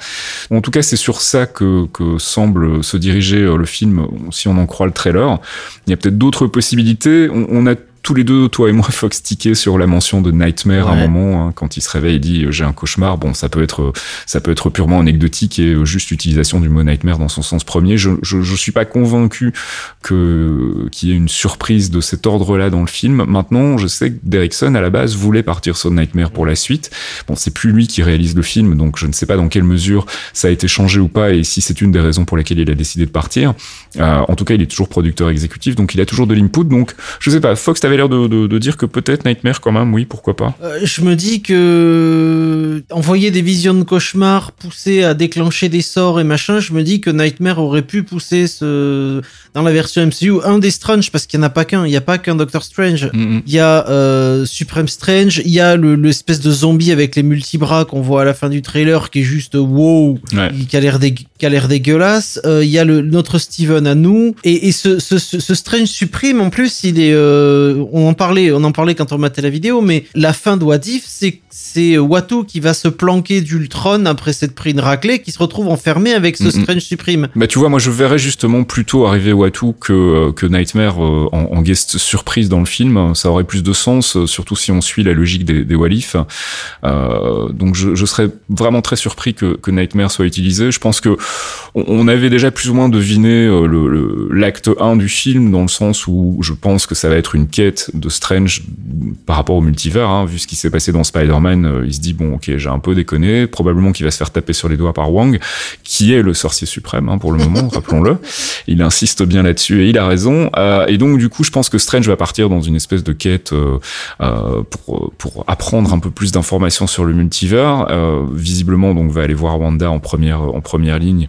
En tout cas, c'est sur ça que, que semble se diriger le film, si on en croit le trailer. Il y a peut-être d'autres possibilités. On, on a tous les deux, toi et moi, Fox, tiqué sur la mention de Nightmare à un moment, hein, quand il se réveille, il dit euh, j'ai un cauchemar. Bon, ça peut être, euh, ça peut être purement anecdotique et euh, juste utilisation du mot Nightmare dans son sens premier. Je, je, je suis pas convaincu que qu'il y ait une surprise de cet ordre-là dans le film. Maintenant, je sais que Derrickson à la base voulait partir sur Nightmare pour la suite. Bon, c'est plus lui qui réalise le film, donc je ne sais pas dans quelle mesure ça a été changé ou pas et si c'est une des raisons pour lesquelles il a décidé de partir. Euh, en tout cas, il est toujours producteur exécutif, donc il a toujours de l'input. Donc, je sais pas. Fox, t'avais l'air de, de, de dire que peut-être Nightmare quand même, oui, pourquoi pas. Euh, je me dis que envoyer des visions de cauchemars, pousser à déclencher des sorts et machin, je me dis que Nightmare aurait pu pousser ce dans la version MCU un des Strange parce qu'il n'y en a pas qu'un, il n'y a pas qu'un Doctor Strange. Mm, Il y a euh, Supreme Strange, il y a le l'espèce de zombie avec les multibras qu'on voit à la fin du trailer qui est juste wow, Ouais. qui a l'air dé- qui a l'air dégueulasse. Euh, Il y a le notre Steven à nous et, et ce, ce, ce, ce Strange Supreme en plus il est euh, on en parlait on en parlait quand on matait la vidéo mais la fin de What If c'est c'est Watu qui va se planquer d'Ultron après s'être pris une raclée qui se retrouve enfermé avec ce. Strange Supreme. Bah tu vois, moi je verrais justement plutôt arriver Watu que euh, que Nightmare en, en guest surprise dans le film. Ça aurait plus de sens, surtout si on suit la logique des, des Walif. Euh, donc je, je serais vraiment très surpris que, que Nightmare soit utilisé. Je pense que on, avait déjà plus ou moins deviné euh, le- le- l'acte 1 du film dans le sens où je pense que ça va être une quête de Strange par rapport au multivers. Hein, vu ce qui s'est passé dans Spider-Man, euh, il se dit bon ok j'ai un peu déconné. Probablement qu'il va se faire taper sur les doigts par Wang qui est le sorcier suprême hein, pour le moment, rappelons-le. Il insiste bien là-dessus et il a raison. Euh, et donc du coup, je pense que Strange va partir dans une espèce de quête euh, euh, pour pour apprendre un peu plus d'informations sur le multivers. Visiblement, donc va aller voir Wanda en première en première ligne.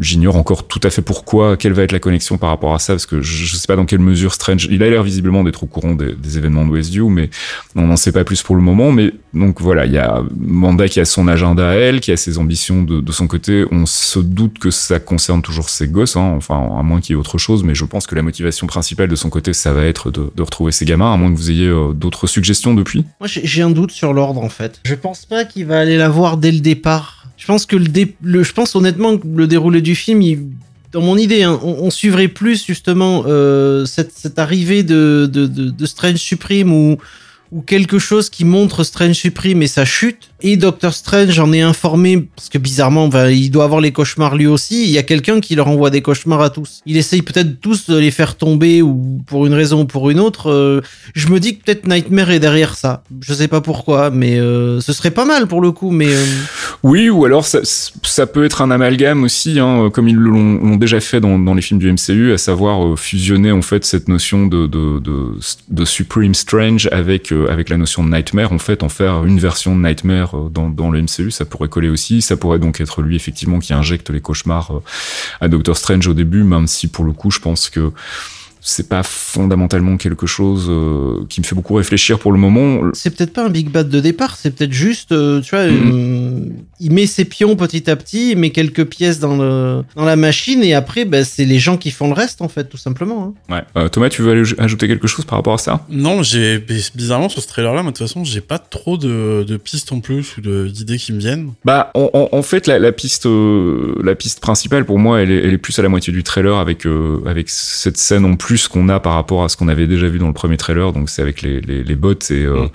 J'ignore encore tout à fait pourquoi, quelle va être la connexion par rapport à ça, parce que je, je sais pas dans quelle mesure Strange. Il a l'air visiblement d'être au courant des, des événements de Westview, mais on n'en sait pas plus pour le moment. Mais donc voilà, il y a Wanda qui a son agenda à elle, qui a ses ambitions de, de son côté. On se doute que ça concerne toujours ses gosses, hein, enfin à moins qu'il y ait autre chose. Mais je pense que la motivation principale de son côté, ça va être de, de retrouver ses gamins, à moins que vous ayez euh, d'autres suggestions depuis. Moi, j'ai j'ai un doute sur l'ordre en fait. Je pense pas qu'il va aller la voir dès le départ. Je pense que le, dé- le je pense honnêtement que le déroulé du film, il- dans mon idée, hein, on, suivrait plus justement euh, cette, cette arrivée de, de, de, de Strange Supreme ou ou quelque chose qui montre Strange Supreme et sa chute. Et Doctor Strange en est informé parce que bizarrement, ben, il doit avoir les cauchemars lui aussi. Il y a quelqu'un qui leur envoie des cauchemars à tous. Il essaye peut-être tous de les faire tomber ou pour une raison ou pour une autre. Euh, je me dis que peut-être Nightmare est derrière ça. Je sais pas pourquoi, mais euh, ce serait pas mal pour le coup. Mais euh, Oui, ou alors ça, peut être un amalgame aussi, hein, comme ils l'ont déjà fait dans, les films du MCU, à savoir fusionner en fait cette notion de, de, Supreme Strange avec, avec la notion de Nightmare, en fait, en faire une version de Nightmare euh, dans, le MCU, ça pourrait coller aussi, ça pourrait donc être lui effectivement qui injecte les cauchemars euh, à Doctor Strange au début, même si pour le coup je pense que c'est pas fondamentalement quelque chose euh, qui me fait beaucoup réfléchir pour le moment. C'est peut-être pas un big bad de départ, c'est peut-être juste, euh, tu vois, Mhm. euh, il met ses pions petit à petit, il met quelques pièces dans, le, dans la machine et après, bah, c'est les gens qui font le reste en fait, tout simplement. hein. Ouais. Euh, Thomas, tu veux aller ajouter quelque chose par rapport à ça? Non, j'ai bizarrement sur ce trailer-là, de toute façon, j'ai pas trop de, de pistes en plus ou d'idées qui me viennent. Bah, en, en- en fait, la, la piste, euh, la piste principale pour moi, elle est, elle est plus à la moitié du trailer avec euh, avec cette scène en plus qu'on a par rapport à ce qu'on avait déjà vu dans le premier trailer. Donc, c'est avec les, les, les bots et euh, Mm.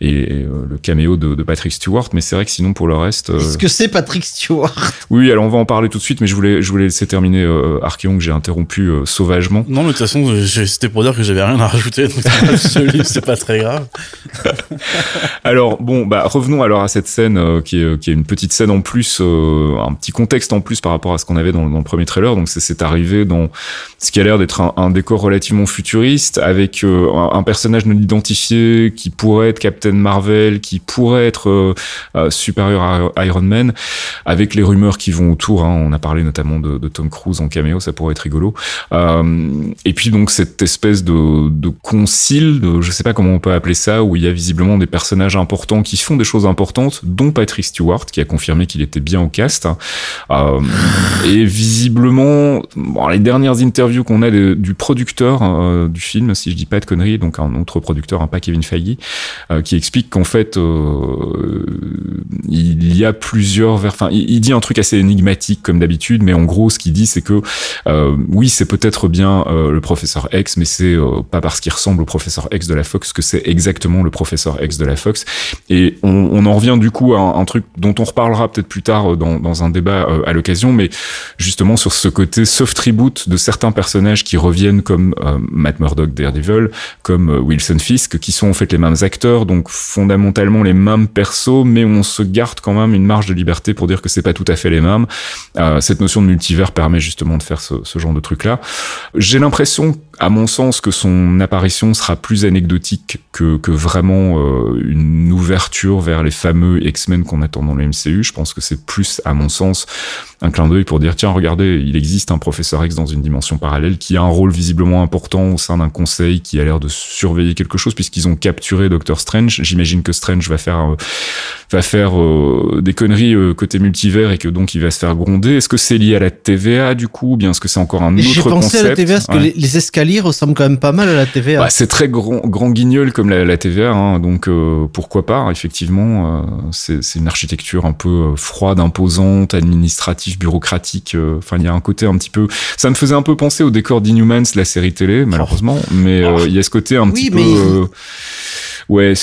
et, et, euh, le caméo de, de Patrick Stewart. Mais c'est vrai que sinon, pour le reste, euh, Est-ce que c'est Patrick Stewart? Oui, alors on va en parler tout de suite. Mais je voulais je voulais laisser terminer euh, Archeon que j'ai interrompu euh, sauvagement. Non, mais de toute façon, c'était pour dire que j'avais rien à rajouter, donc c'est pas très grave. Alors bon, bah revenons alors à cette scène euh, qui, est, qui est une petite scène en plus, euh, un petit contexte en plus par rapport à ce qu'on avait dans, dans le premier trailer. Donc c'est cette arrivée dans ce qui a l'air d'être un, un décor relativement futuriste avec euh, un, personnage non identifié qui pourrait être Captain Marvel, qui pourrait être euh, euh, supérieur à Iron Man, avec les rumeurs qui vont autour. hein. On a parlé notamment de, Tom Cruise en caméo, ça pourrait être rigolo. Et puis donc cette espèce de, concile, de, je sais pas comment on peut appeler ça, où il y a visiblement des personnages importants qui font des choses importantes, dont Patrick Stewart, qui a confirmé qu'il était bien au cast. Euh, et visiblement, les dernières interviews qu'on a du producteur euh, du film, si je dis pas de conneries, donc un autre producteur, un pas Kevin Feige, euh, qui explique qu'en fait, euh, il y a plusieurs, vers- enfin, il, dit un truc assez énigmatique comme d'habitude, mais en gros, ce qu'il dit, c'est que oui, c'est peut-être bien le professeur X, mais c'est pas parce qu'il ressemble au professeur X de la Fox que c'est exactement le professeur X de la Fox. Et on, en revient du coup à un, truc dont on reparlera peut-être plus tard dans, dans un débat à l'occasion, mais justement sur ce côté soft reboot de certains personnages qui reviennent comme euh, Matt Murdock Daredevil, comme euh, Wilson Fisk, qui sont en fait les mêmes acteurs, donc fondamentalement les mêmes persos, mais on se garde quand même une marge de liberté pour dire que c'est pas tout à fait les mêmes. Euh, cette notion de multivers permet justement de faire ce, genre de truc-là. J'ai l'impression, à mon sens, que son apparition sera plus anecdotique que, vraiment une ouverture vers les fameux X-Men qu'on attend dans le MCU. Je pense que c'est plus, à mon sens, un clin d'œil pour dire tiens regardez il existe un professeur X dans une dimension parallèle qui a un rôle visiblement important au sein d'un conseil qui a l'air de surveiller quelque chose puisqu'ils ont capturé Doctor Strange. J'imagine que Strange va faire euh, va faire euh, des conneries euh, côté multivers et que donc il va se faire gronder. Est-ce que c'est lié à la TVA du coup ou bien est-ce que c'est encore un autre J'ai pensé concept à la TVA parce que les, les escaliers ressemblent quand même pas mal à la TVA. Bah, c'est très grand, grand guignol comme la, la TVA, hein, donc euh, pourquoi pas, effectivement, euh, c'est une architecture un peu froide, imposante, administrative, bureaucratique, euh, enfin il y a un côté un petit peu... Ça me faisait un peu penser au décor d'Inhumans, la série télé, malheureusement, mais euh, il y a ce côté un Oui, petit mais- peu... euh, ouais,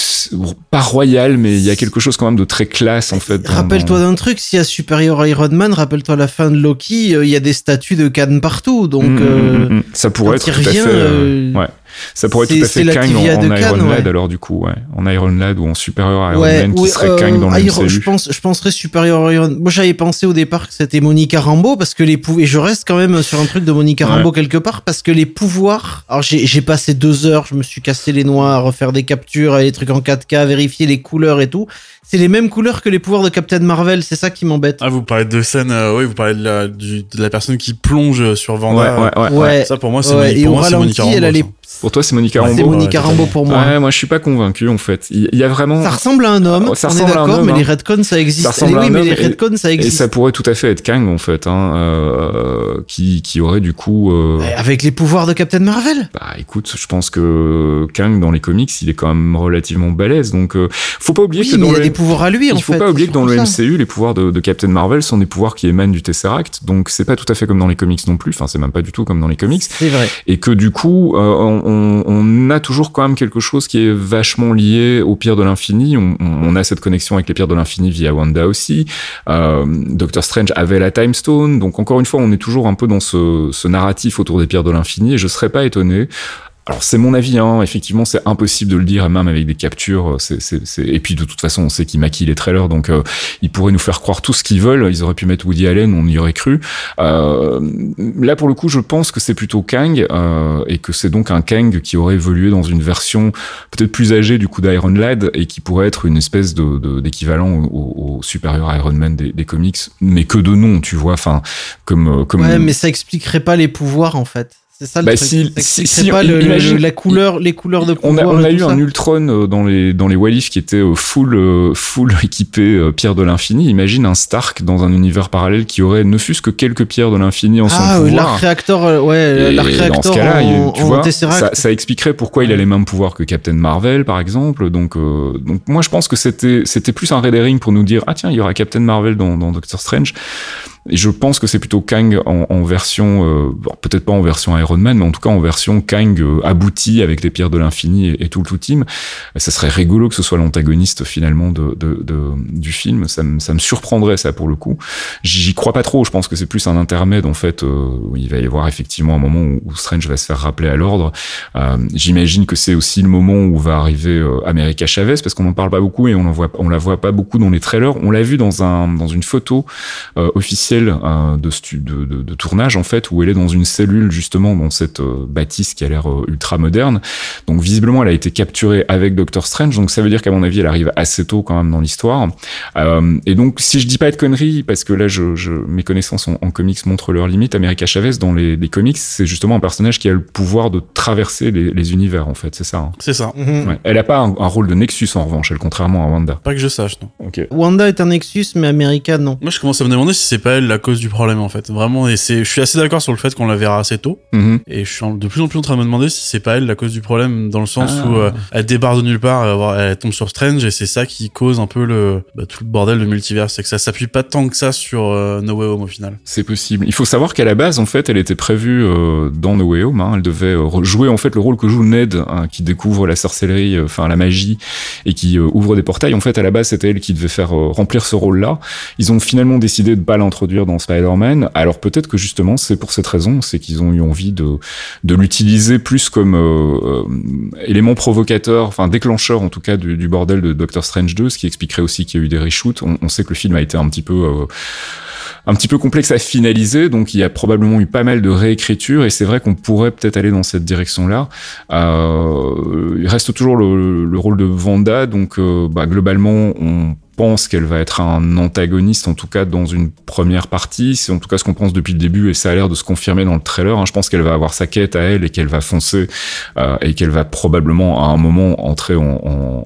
pas royal, mais il y a quelque chose quand même de très classe en fait. Rappelle-toi d'un truc, s'il y a Superior Iron Man, rappelle-toi la fin de Loki, euh, il y a des statues de Cannes partout, donc Mm, mm, euh, mm, mm. ça pourrait être tout à fait... euh, euh, ouais. Ça pourrait être tout à fait Kang en, Cannes, Iron Lad ouais. alors du coup, ouais. En Iron Lad ou en supérieur Iron ouais, Man qui serait euh, Kang dans le Iron- MCU. je pense, je penserais Superior Iron. Moi, j'avais pensé au départ que c'était Monica Rambeau parce que les pouvoirs, et je reste quand même sur un truc de Monica. Rambeau quelque part parce que les pouvoirs. Alors, j'ai passé deux heures, je me suis cassé les noix à refaire des captures, à les trucs en 4K, vérifier les couleurs et tout. C'est les mêmes couleurs que les pouvoirs de Captain Marvel, c'est ça qui m'embête. Ah, vous parlez de scène, euh, oui, vous parlez de la, du- de la personne qui plonge sur Ouais, Vanda. ouais, ouais. Ouais. Ça, pour moi, c'est Ouais, et pour moi, c'est Monica Rambeau, les. Pour toi, c'est Monica Ouais, C'est Rambeau. ouais, Monica. Rambeau pour moi. Ouais, moi je suis pas convaincu en fait. Il y a vraiment Ça ressemble à un homme, ça on est ressemble à un d'accord, homme, mais hein. les retcons ça existe. Ça ressemble Eh à oui, un mais homme les et- retcons ça et existe. ça pourrait tout à fait être Kang en fait, hein, euh, qui qui aurait du coup. euh, Avec les pouvoirs de Captain Marvel. Bah écoute, je pense que Kang dans les comics, il est quand même relativement balèze, donc euh, faut pas oublier Oui, que mais dans pouvoirs à lui en il faut fait. pas oublier que dans le ça. MCU, les pouvoirs de, de Captain Marvel sont des pouvoirs qui émanent du Tesseract, donc c'est pas tout à fait comme dans les comics non plus. Enfin, c'est même pas du tout comme dans les comics. C'est vrai. et que du coup, euh, on, on a toujours quand même quelque chose qui est vachement lié au pire de l'infini. On, on a cette connexion avec les pires de l'infini via Wanda aussi. Euh, Doctor Strange avait la Time Stone, donc encore une fois, on est toujours un peu dans ce, ce narratif autour des pires de l'infini, et je serais pas étonné. Alors c'est mon avis, hein. effectivement c'est impossible de le dire même avec des captures. C'est, c'est, c'est... Et puis de toute façon on sait qu'ils maquillent les trailers, donc euh, ils pourraient nous faire croire tout ce qu'ils veulent. Ils auraient pu mettre Woody Allen, on y aurait cru. Euh, là pour le coup je pense que c'est plutôt Kang euh, et que c'est donc un Kang qui aurait évolué dans une version peut-être plus âgée du coup d'Iron Lad et qui pourrait être une espèce de, de- d'équivalent au, au- au supérieur Iron Man des, des comics, mais que de nom, tu vois. Enfin comme euh, comme Ouais, mais ça expliquerait pas les pouvoirs en fait. C'est ça le Bah, truc. si- si- si pas le- imagine- la couleur, les couleurs de On a, pouvoir on a eu ça. un Ultron euh, dans les dans les If qui était euh, full euh, full équipé pierre de l'infini. Imagine un Stark dans un univers parallèle qui aurait ne fût-ce que quelques pierres de l'infini en son Ah, oui, pouvoir. l'arc réacteur, ouais, l'arc dans réacteur ce cas-là, en, tu en vois, ça, ça expliquerait pourquoi il a les mêmes pouvoirs que Captain Marvel, par exemple. Donc, euh, donc moi, je pense que c'était c'était plus un red herring pour nous dire ah tiens, il y aura Captain Marvel dans, dans Doctor Strange. Et je pense que c'est plutôt Kang en, en version, euh, peut-être pas en version Iron Man, mais en tout cas en version Kang euh, abouti avec les pierres de l'infini et, tout le tout team. Et ça serait rigolo que ce soit l'antagoniste finalement de, de, de- du film. Ça me, ça surprendrait ça pour le coup. J'y crois pas trop. Je pense que c'est plus un intermède en fait. euh, où il va y avoir effectivement un moment où, Strange va se faire rappeler à l'ordre. Euh, J'imagine que c'est aussi le moment où va arriver euh, America Chavez parce qu'on en parle pas beaucoup et on en voit, on la voit pas beaucoup dans les trailers. On l'a vu dans un dans une photo euh, officielle euh, de, stu- de, de, de tournage en fait où elle est dans une cellule justement dans cette euh, bâtisse qui a l'air euh, ultra moderne. Donc visiblement elle a été capturée avec Doctor Strange. Donc ça veut dire qu'à mon avis elle arrive assez tôt quand même dans l'histoire. Euh, et donc si je dis pas de conneries parce que là je, je mes connaissances en, en comics montrent leurs limites. America Chavez dans les, les comics c'est justement un personnage qui a le pouvoir de traverser les, les univers en fait. C'est ça. hein. C'est ça. Mhm. Ouais. Elle a pas un, un rôle de Nexus en revanche, elle contrairement à Wanda. Pas que je sache, non. Ok. Wanda est un Nexus, mais America, non. Moi, je commence à me demander si c'est pas elle la cause du problème, en fait. Vraiment, et c'est, je suis assez d'accord sur le fait qu'on la verra assez tôt. Mhm. Et je suis de plus en plus en train de me demander si c'est pas elle la cause du problème, dans le sens Ah. où euh, elle débarque de nulle part, elle, tombe sur Strange, et c'est ça qui cause un peu le, bah, tout le bordel de multivers. C'est que ça s'appuie pas tant que ça sur euh, No Way Home au final. C'est possible. Il faut savoir qu'à la base, en fait, elle était prévue euh, dans No Way Home. hein. Elle devait euh, jouer en fait le rôle que joue Ned, hein, qui découvre la sorcellerie, euh, enfin la magie, et qui euh, ouvre des portails. En fait, à la base, c'était elle qui devait faire euh, remplir ce rôle-là. Ils ont finalement décidé de pas l'introduire dans Spider-Man. Alors peut-être que justement, c'est pour cette raison, c'est qu'ils ont eu envie de de l'utiliser plus comme euh, euh, élément provocateur, enfin déclencheur en tout cas du, du bordel de Doctor Strange 2, ce qui expliquerait aussi qu'il y a eu des reshoots. On, on sait que le film a été un petit peu euh, un petit peu complexe à finaliser, donc il y a probablement eu pas mal de réécriture et c'est vrai qu'on pourrait peut-être aller dans cette direction-là. Euh, il reste toujours le, le rôle de Vanda, donc euh, bah, globalement on pense qu'elle va être un antagoniste, en tout cas dans une première partie. C'est en tout cas ce qu'on pense depuis le début et ça a l'air de se confirmer dans le trailer. hein. Je pense qu'elle va avoir sa quête à elle et qu'elle va foncer euh, et qu'elle va probablement à un moment entrer en,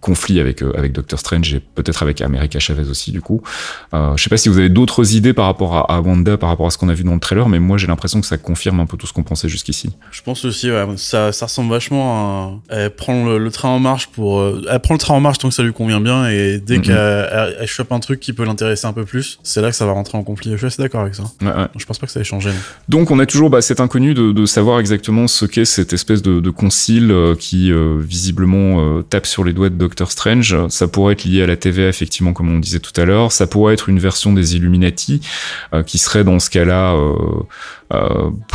conflit avec euh, avec Doctor Strange et peut-être avec America Chavez aussi du coup. Euh, je sais pas si vous avez d'autres idées par rapport à, Wanda, par rapport à ce qu'on a vu dans le trailer, mais moi j'ai l'impression que ça confirme un peu tout ce qu'on pensait jusqu'ici. Je pense aussi, ça ressemble vachement à, elle prend le, le train en marche pour, euh, elle prend le train en marche tant que ça lui convient bien et dès qu'elle elle, elle chope un truc qui peut l'intéresser un peu plus, c'est là que ça va rentrer en conflit. Je suis assez d'accord avec ça. Ouais, ouais. Je pense pas que ça ait changé. non. Donc on a toujours bah, cet inconnu de, de savoir exactement ce qu'est cette espèce de, de concile euh, qui euh, visiblement euh, tape sur les doigts de Doctor Strange. Ça pourrait être lié à la TVA effectivement comme on disait tout à l'heure. Ça pourrait être une version des Illuminati qui serait dans ce cas-là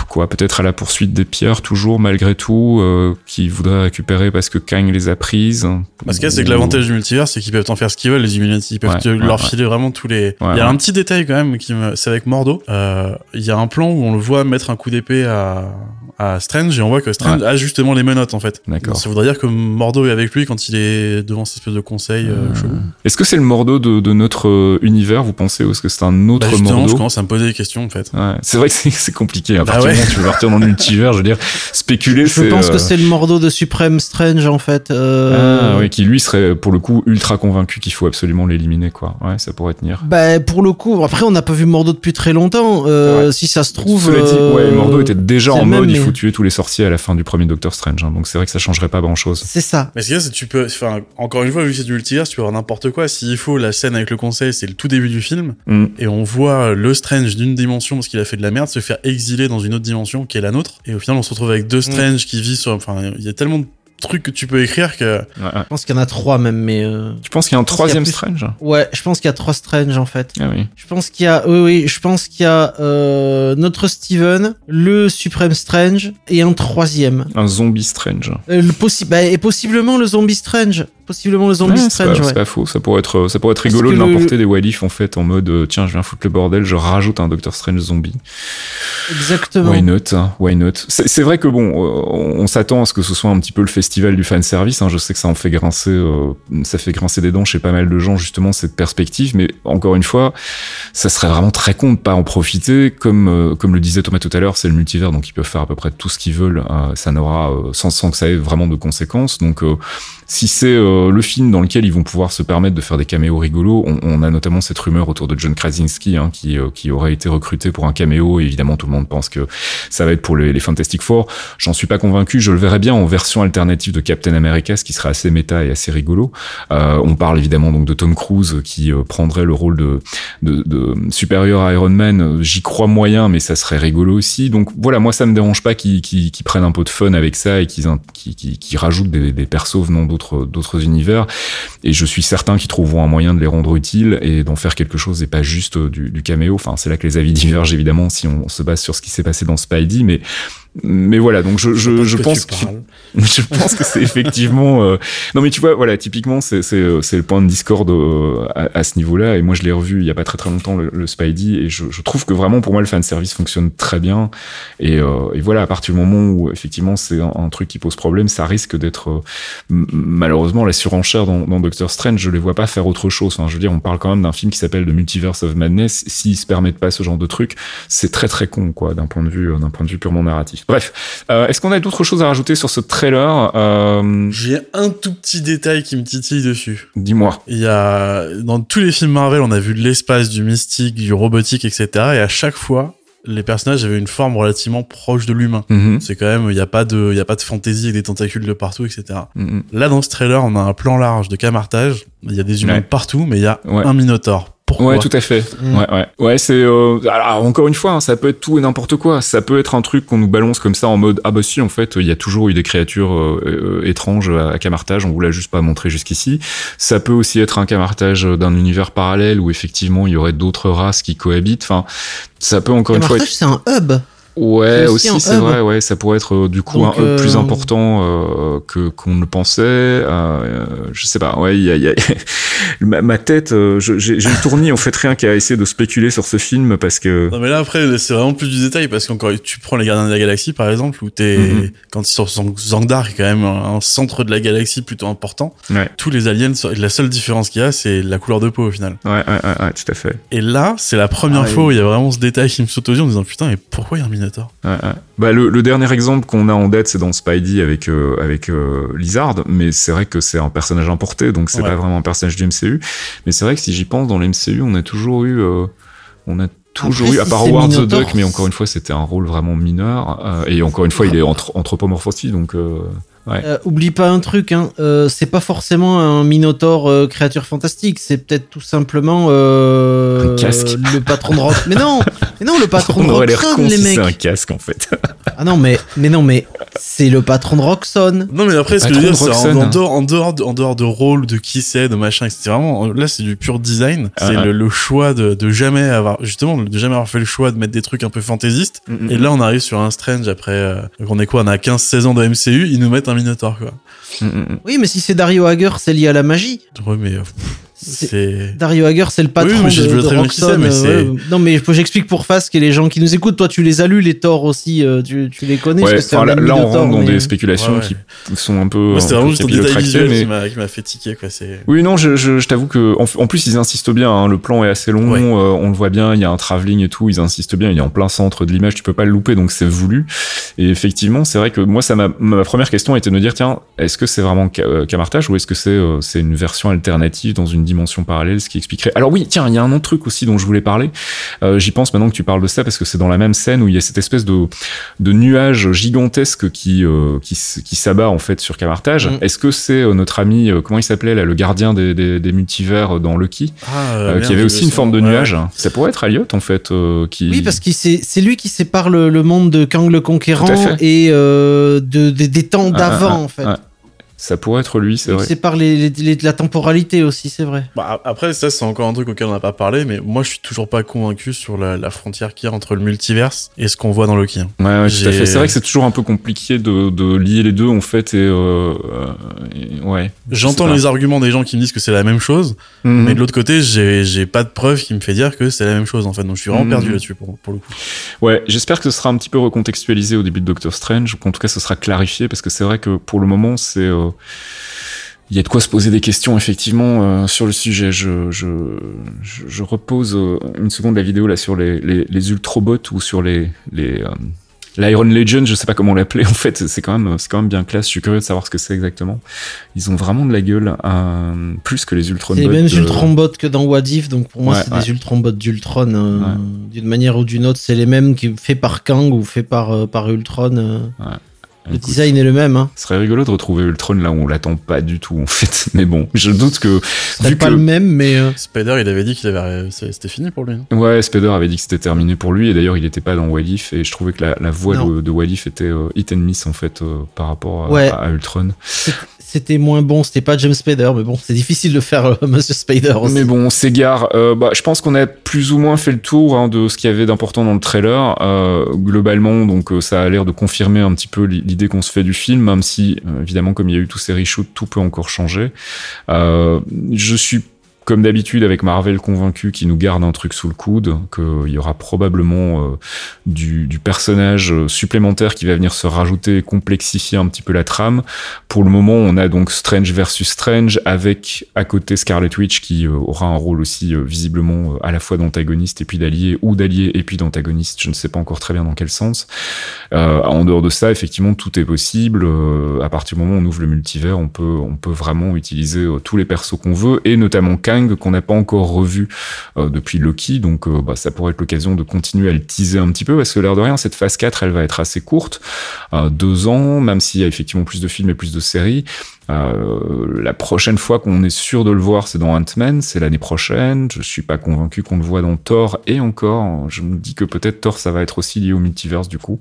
quoi peut-être à la poursuite des pierres toujours malgré tout euh, qui voudraient récupérer parce que Kang les a prises. Parce que c'est que l'avantage du multivers, c'est qu'ils peuvent en faire ce qu'ils veulent, les Illuminati. Ils peuvent Ouais, te- ouais, leur ouais. filer vraiment tous les. Ouais, il y a un petit détail quand même qui me, c'est avec Mordo. Euh, Il y a un plan où on le voit mettre un coup d'épée à, à Strange et on voit que Strange a justement les menottes en fait. D'accord. Ça voudrait dire que Mordo est avec lui quand il est devant cette espèce de conseil euh, chelou. Est-ce que c'est le Mordo de, de notre euh, univers vous pensez ou est-ce que c'est un autre Bah, justement, Mordo je commence à me poser des questions en fait. Ouais, c'est vrai que c'est- compliqué. À Bah partir du ouais. moment où tu veux partir dans le multivers, je veux dire, spéculer, Je pense que euh, c'est le Mordo de Supreme Strange, en fait. Euh, Ah, oui, qui lui serait pour le coup ultra convaincu qu'il faut absolument l'éliminer, quoi. Ouais, ça pourrait tenir. Bah, pour le coup, après, on n'a pas vu Mordo depuis très longtemps. Euh, Si ça se trouve. Cela dit, euh, ouais, Mordo était déjà en mode il faut tuer tous les sorciers à la fin du premier Doctor Strange, hein, donc c'est vrai que ça changerait pas grand chose. C'est ça. Mais c'est que tu peux, enfin, encore une fois, vu que c'est du multivers, tu peux avoir n'importe quoi. S'il faut, la scène avec le conseil, c'est le tout début du film. Hmm. Et on voit le Strange d'une dimension parce qu'il a fait de la merde se faire exiler dans une autre dimension qui est la nôtre. Et au final, on se retrouve avec deux Strange qui vivent sur, enfin, il y a tellement de trucs que tu peux écrire que, Ouais, ouais. Je pense qu'il y en a trois même, mais. euh, Tu penses qu'il y a un troisième plus- Strange Ouais, je pense qu'il y a trois Strange, en fait. Ah oui. Je pense qu'il y a, oui, oui, je pense qu'il y a euh, notre Steven, le Supreme Strange et un troisième. Un zombie Strange. Euh, le possi bah, et possiblement le Zombie Strange. Possiblement le zombie Ouais, c'est Strange, pas, ouais. c'est pas faux, ça pourrait être, ça pourrait être rigolo de le- l'importer des if en fait en mode euh, tiens je viens foutre le bordel, je rajoute un Doctor Strange zombie. Exactement. Why not hein, Why not? C'est vrai que bon, on, on s'attend à ce que ce soit un petit peu le festival du fan service. Hein, je sais que ça en fait grincer, euh, ça fait grincer des dents chez pas mal de gens justement cette perspective. Mais encore une fois, ça serait vraiment très con de pas en profiter. Comme euh, comme le disait Thomas tout à l'heure, c'est le multivers, donc ils peuvent faire à peu près tout ce qu'ils veulent. euh, ça n'aura euh, sans sans que ça ait vraiment de conséquences. Donc euh, si c'est euh, le film dans lequel ils vont pouvoir se permettre de faire des caméos rigolos, on, on a notamment cette rumeur autour de John Krasinski hein, qui, euh, qui aurait été recruté pour un caméo. Évidemment, tout le monde pense que ça va être pour les, les Fantastic Four. J'en suis pas convaincu. Je le verrais bien en version alternative de Captain America, ce qui serait assez méta et assez rigolo. Euh, on parle évidemment donc de Tom Cruise qui euh, prendrait le rôle de, de, de supérieur à Iron Man. J'y crois moyen, mais ça serait rigolo aussi. Donc voilà, moi ça me dérange pas qu'ils qu'ils- qu'ils prennent un peu de fun avec ça et qu'ils qu'ils- qu'ils rajoutent des, des persos venant d'autres d'autres univers. Et je suis certain qu'ils trouveront un moyen de les rendre utiles et d'en faire quelque chose et pas juste du, du caméo. Enfin, c'est là que les avis divergent évidemment si on se base sur ce qui s'est passé dans Spidey, mais mais voilà. Donc je je, je pense que je pense que c'est effectivement. euh, Non, mais tu vois, voilà, typiquement, c'est c'est euh, c'est le point de discorde euh, à, à ce niveau-là. Et moi, je l'ai revu il y a pas très très longtemps le, le Spidey, et je, je trouve que vraiment pour moi le fan service fonctionne très bien. Et, euh, et voilà, à partir du moment où effectivement c'est un, un truc qui pose problème, ça risque d'être euh, malheureusement la surenchère dans, dans Doctor Strange. Je les vois pas faire autre chose. Enfin, je veux dire, on parle quand même d'un film qui s'appelle The Multiverse of Madness. S'ils se permettent pas ce genre de truc, c'est très très con, quoi, d'un point de vue euh, d'un point de vue purement narratif. Bref, euh, est-ce qu'on a d'autres choses à rajouter sur ce trailer euh, J'ai un tout petit détail qui me titille dessus. Dis-moi. Il y a, dans tous les films Marvel, on a vu de l'espace, du mystique, du robotique, etc. Et à chaque fois, les personnages avaient une forme relativement proche de l'humain. Mhm. C'est quand même, il n'y a pas de, il y a pas de fantaisie avec des tentacules de partout, etc. Mhm. Là, dans ce trailer, on a un plan large de camartage. Il y a des humains Ouais. partout, mais il y a Ouais. un Minotaur. Pourquoi Ouais, tout à fait. Mm. Ouais, ouais. Ouais, c'est. euh, alors encore une fois, hein, ça peut être tout et n'importe quoi. Ça peut être un truc qu'on nous balance comme ça en mode ah bah si, en fait, il y a toujours eu des créatures euh, euh, étranges à Camartage. On vous l'a juste pas montré jusqu'ici. Ça peut aussi être un Camartage d'un univers parallèle où effectivement il y aurait d'autres races qui cohabitent. Enfin, ça peut encore une fois. Camartage, c'est un hub. Ouais, aussi, c'est vrai, ouais, ça pourrait être euh, du coup Donc, un hub plus euh, important euh, que qu'on ne le pensait. Je sais pas, ouais, y a, a- ma, ma tête, je- j'ai une tournie en fait rien qu'à essayer de spéculer sur ce film parce que Non mais là après c'est vraiment plus du détail parce qu'encore tu prends les Gardiens de la Galaxie par exemple où t'es Mhm. quand ils sont sur Zangdar qui est quand même un centre de la galaxie plutôt important ouais, tous les aliens la seule différence qu'il y a c'est la couleur de peau au final ouais, ouais, ouais, ouais, tout à fait. et là c'est la première Ah, fois oui. où il y a vraiment ce détail qui me saute aux yeux en disant putain et pourquoi il y a un Minotaur Ouais, ouais. Bah, le, le dernier exemple qu'on a en date, c'est dans Spidey avec euh, avec euh, Lizard, mais c'est vrai que c'est un personnage importé, donc c'est Ouais. pas vraiment un personnage du MCU. Mais c'est vrai que si j'y pense, dans le MCU, on a toujours eu, euh, on a toujours Après, eu, à si part c'est Howard the Minotaur, Duck, mais encore une fois, c'était un rôle vraiment mineur. euh, et encore une fois, il est anthro- anthropomorphe donc euh, ouais. Euh, oublie pas un truc, hein, euh, c'est pas forcément un Minotaur euh, créature fantastique, c'est peut-être tout simplement Un casque. le patron de Rock. Mais non, mais non, le patron on de con les mecs. c'est un casque en fait. Ah non, mais mais non, mais c'est le patron de Roxxon. non mais après ce que je veux dire de c'est en, Roxanne. en dehors en dehors de, en dehors de rôle de qui c'est de machin etc vraiment là c'est du pur design c'est Ah, le, le choix de, de jamais avoir justement de jamais avoir fait le choix de mettre des trucs un peu fantaisistes Mm, Et là, on arrive sur un Strange après. Euh, on est quoi On a 15-16 ans de MCU, ils nous mettent un Minotaur, quoi. Mm, mm, mm. Oui, mais si c'est Dario Hager, c'est lié à la magie. Ouais, mais. euh, pff, C'est- C'est. Dario Hager, c'est le patron Oui, mais je de, Roxxon, c'est, mais euh, c'est- ouais. Non, mais j'explique pour Fast et les gens qui nous écoutent. Toi, tu les as lus, les Thor aussi, euh, tu, tu les connais. Ouais, que c'est enfin, là, on rentre dans mais- des spéculations Ouais, ouais. qui sont un peu, un vraiment peu juste un détail visuel mais qui m'a- qui m'a fait tiquer, quoi. C'est. Oui, non, je, je, je t'avoue que en, en plus ils insistent bien. hein, le plan est assez long, Ouais. euh, on le voit bien. Il y a un travelling et tout. Ils insistent bien. Il est en plein centre de l'image. Tu peux pas le louper, donc c'est voulu. Et effectivement, c'est vrai que moi, ça m'a ma première question était de me dire tiens, est-ce que c'est vraiment Ca- euh, Camartage ou est-ce que c'est euh, c'est une version alternative dans une dimension parallèle, ce qui expliquerait. Alors oui, tiens, il y a un autre truc aussi dont je voulais parler. Euh, J'y pense maintenant que tu parles de ça parce que c'est dans la même scène où il y a cette espèce de de nuage gigantesque qui euh, qui, s'abat en fait sur Camartage. Mm. Est-ce que c'est euh, notre ami comment il s'appelait là, le gardien des, des, des multivers dans Lucky, Ah, qui avait aussi une forme de Ouais, nuage. ouais. Ça pourrait être Elliot en fait qui. Oui, parce que c'est lui qui sépare le, le monde de Kang le Conquérant et de, de- des temps Ah, d'avant, ah, en fait. Ça pourrait être lui, c'est vrai. C'est par les, les- les- la temporalité aussi, c'est vrai. Bah, après, ça, c'est encore un truc auquel on n'a pas parlé, mais moi, je suis toujours pas convaincu sur la, la frontière qu'il y a entre le multiverse et ce qu'on voit dans Loki. hein. Ouais, ouais, tout à fait. C'est vrai que c'est toujours un peu compliqué de, de lier les deux en fait et, euh, et- ouais. Je J'entends les arguments des gens qui me disent que c'est la même chose, Mhm. mais de l'autre côté, j'ai pas de preuve qui me fait dire que c'est la même chose, en fait. Donc, je suis vraiment Mhm. perdu là-dessus pour, pour le coup. Ouais, j'espère que ce sera un petit peu recontextualisé au début de Doctor Strange, ou qu'en tout cas ce sera clarifié, parce que c'est vrai que pour le moment, c'est... euh, il y a de quoi se poser des questions effectivement euh, sur le sujet. Je, je, je, repose euh, une seconde la vidéo là sur les, les, les Ultrobots ou sur les, les euh, l'Iron Legend, je sais pas comment l'appeler en fait. C'est quand même c'est quand même bien classe. Je suis curieux de savoir ce que c'est exactement. Ils ont vraiment de la gueule, euh, plus que les Ultron. C'est les mêmes Ultron-bots que dans What If, donc pour moi, Ouais, c'est ouais. des Ultron-bots d'Ultron. euh, Ouais. D'une manière ou d'une autre, c'est les mêmes qui fait par Kang ou fait par, par Ultron. euh. Le Écoute, design est le même. Hein. Ce serait rigolo de retrouver Ultron là où on l'attend pas du tout en fait. Mais bon, je doute que C'est pas que le même, mais euh, Spider, il avait dit qu'il avait, c'était fini pour lui. Ouais, Spider avait dit que c'était terminé pour lui, et d'ailleurs il était pas dans Walif, et je trouvais que la, la voix de, de Walif était euh, hit and miss en fait euh, par rapport à, Ouais. à Ultron. C'était moins bon. C'était pas James Spader, mais bon, c'est difficile de faire euh, Monsieur aussi. Mais bon, on. Euh, bah, je pense qu'on a plus ou moins fait le tour hein, de ce qu'il y avait d'important dans le trailer. Euh, globalement, donc ça a l'air de confirmer un petit peu l'idée qu'on se fait du film, même si évidemment, comme il y a eu tous ces reshoots, tout peut encore changer. Je suis comme d'habitude avec Marvel convaincu qu'il nous garde un truc sous le coude, qu'il y aura probablement euh, du, personnage euh, supplémentaire qui va venir se rajouter et complexifier un petit peu la trame. Pour le moment, on a donc Strange versus Strange avec à côté Scarlet Witch qui euh, aura un rôle aussi visiblement à la fois d'antagoniste et puis d'allié ou d'allié et puis d'antagoniste. Je ne sais pas encore très bien dans quel sens. En dehors de ça, effectivement, tout est possible. À partir du moment où on ouvre le multivers, on peut, on peut vraiment utiliser tous les persos qu'on veut et notamment Qu'on n'a pas encore revu euh, depuis Loki. Donc, euh, bah, ça pourrait être l'occasion de continuer à le teaser un petit peu parce que l'air de rien, cette phase 4, elle va être assez courte. Deux ans, même s'il y a effectivement plus de films et plus de séries. Euh, la prochaine fois qu'on est sûr de le voir, c'est dans Ant-Man, c'est l'année prochaine. Je suis pas convaincu qu'on le voit dans Thor et encore, je me dis que peut-être Thor ça va être aussi lié au multiverse du coup.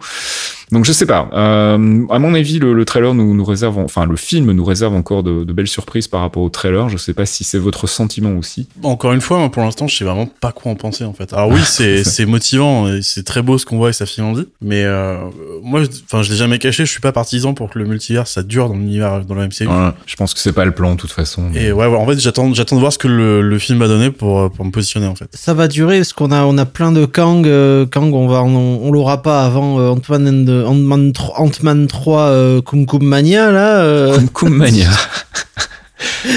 Donc je sais pas. Euh, à mon avis, le, le trailer nous, nous réserve, enfin le film nous réserve encore de, de belles surprises par rapport au trailer. Je sais pas si c'est votre sentiment aussi. Encore une fois, moi, pour l'instant, je sais vraiment pas quoi en penser, en fait. Alors oui, c'est, motivant, c'est très beau ce qu'on voit et ça file envie. Mais, euh, moi, je- enfin, je l'ai jamais caché, je suis pas partisan pour que le multivers, ça dure dans l'univers, dans le MCU. Je pense que c'est pas le plan de toute façon. Et ouais, ouais, en fait, j'attends, j'attends de voir ce que le, le film va donner pour, euh, pour me positionner, en fait. Ça va durer parce qu'on a on a plein de Kang. euh, Kang, on va on, on l'aura pas avant euh, Ant-Man and- Ant-Man 3, Ant-Man 3 euh, Kum Kum Mania là. Euh... Comme Kum Mania.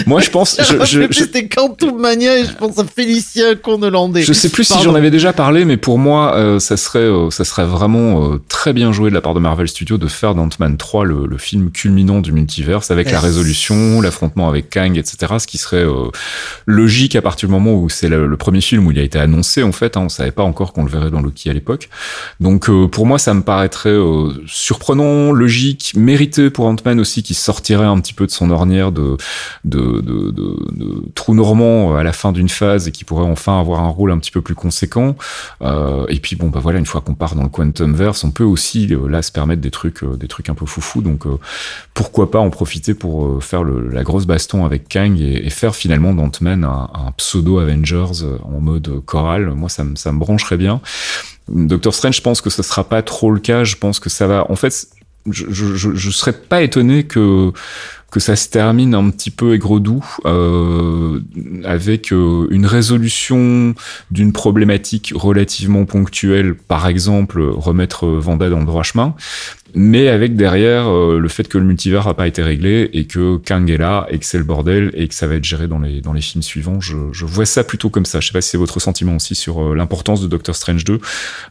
Moi, je pense, je, je, je, C'était Quantum Mania et je pense à Félicien Cornelandais. Je sais plus si j'en avais déjà parlé, mais pour moi, euh, ça serait, euh, ça serait vraiment euh, très bien joué de la part de Marvel Studios de faire d'Ant-Man 3 le, le film culminant du multiverse avec la résolution, l'affrontement avec Kang, etc. Ce qui serait euh, logique à partir du moment où c'est le, le premier film où il a été annoncé en fait. Hein, on savait pas encore qu'on le verrait dans Loki à l'époque. Donc euh, pour moi, ça me paraîtrait euh, surprenant, logique, mérité pour Ant-Man aussi qui sortirait un petit peu de son ornière de de, de, de, de trou normand à la fin d'une phase et qui pourrait enfin avoir un rôle un petit peu plus conséquent. Euh, et puis bon bah voilà, une fois qu'on part dans le Quantumverse, on peut aussi euh, là se permettre des trucs, euh, des trucs un peu foufou. Donc euh, pourquoi pas en profiter pour euh, faire la grosse baston avec Kang et, faire finalement d'Ant-Man un, un pseudo Avengers euh, en mode euh, choral. Moi ça me ça me brancherait bien. Doctor Strange, je pense que ce sera pas trop le cas. Je pense que ça va. En fait, je, je, je serais pas étonné que que ça se termine un petit peu aigre-doux euh, avec euh, une résolution d'une problématique relativement ponctuelle, par exemple remettre Vanda dans le droit chemin, mais avec derrière euh, le fait que le multivers n'a pas été réglé et que Kang est là et que c'est le bordel et que ça va être géré dans les dans les films suivants. Je, je vois ça plutôt comme ça. Je sais pas si c'est votre sentiment aussi sur euh, l'importance de Doctor Strange 2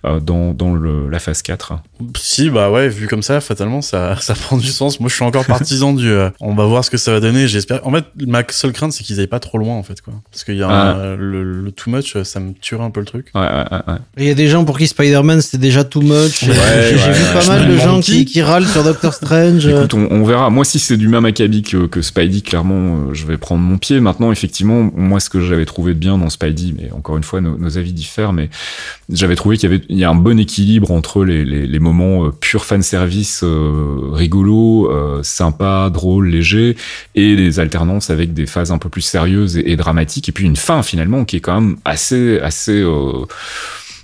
euh, dans dans le, la phase 4. Si, bah ouais, vu comme ça, fatalement, ça, ça prend du sens. Moi, je suis encore partisan du, euh, on va voir ce que ça va donner. J'espère. En fait, ma seule crainte, c'est qu'ils aillent pas trop loin, en fait, quoi. Parce qu'il y a Ah. un- le, le too much, ça me tuerait un peu le truc. Ouais, ouais, ouais, ouais. Il y a des gens pour qui Spider-Man c'est déjà too much. J'ai Ouais, j'ai ouais, vu ouais, pas mal de gens demande qui, qui râlent sur Doctor Strange. Écoute, on, on verra. Moi, si c'est du même acabit que, que Spidey, clairement, euh, je vais prendre mon pied. Maintenant, effectivement, moi, ce que j'avais trouvé de bien dans Spidey, mais encore une fois, nos, nos avis diffèrent, mais j'avais trouvé qu'il y avait il y a un bon équilibre entre les, les, les moments euh, pur fan service, euh, rigolo, euh, sympa, drôle, léger et des alternances avec des phases un peu plus sérieuses et, et dramatiques et puis une fin finalement qui est quand même assez assez euh,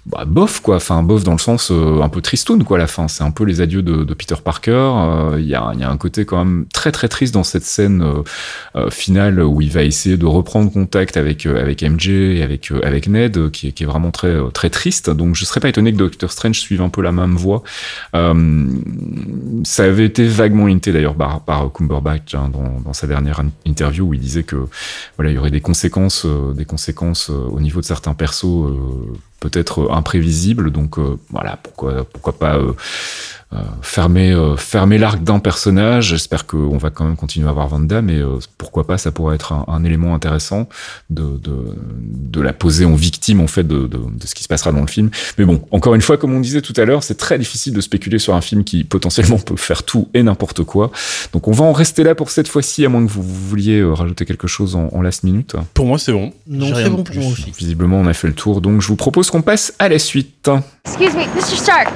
bah, bof quoi. Enfin bof dans le sens euh, un peu tristoun quoi la fin. C'est un peu les adieux de, de Peter Parker. Euh, il y, a, y a un côté quand même très très triste dans cette scène euh, euh, finale où il va essayer de reprendre contact avec euh, avec MJ et avec avec Ned qui est, qui est vraiment très très triste. Donc je serais pas étonné que Doctor Strange suive un peu la même voie. Ça avait été vaguement hinté d'ailleurs par, par Cumberbatch hein, dans, dans sa dernière in- interview où il disait que voilà il y aurait des conséquences des conséquences au niveau de certains persos peut-être euh, imprévisibles donc euh, voilà pourquoi pourquoi pas euh, fermer euh, fermer l'arc d'un personnage j'espère qu'on va quand même continuer à avoir Vanda mais euh, pourquoi pas ça pourrait être un, un élément intéressant de, de de la poser en victime en fait de, de, de ce qui se passera dans le film mais bon encore une fois comme on disait tout à l'heure c'est très difficile de spéculer sur un film qui potentiellement peut faire tout et n'importe quoi donc on va en rester là pour cette fois-ci à moins que vous vouliez euh, rajouter quelque chose en, en last minute Pour moi, c'est bon. Non, c'est bon pour moi aussi. visiblement on a fait le tour donc je vous propose qu'on passe à la suite Excuse me, Mr. Stark.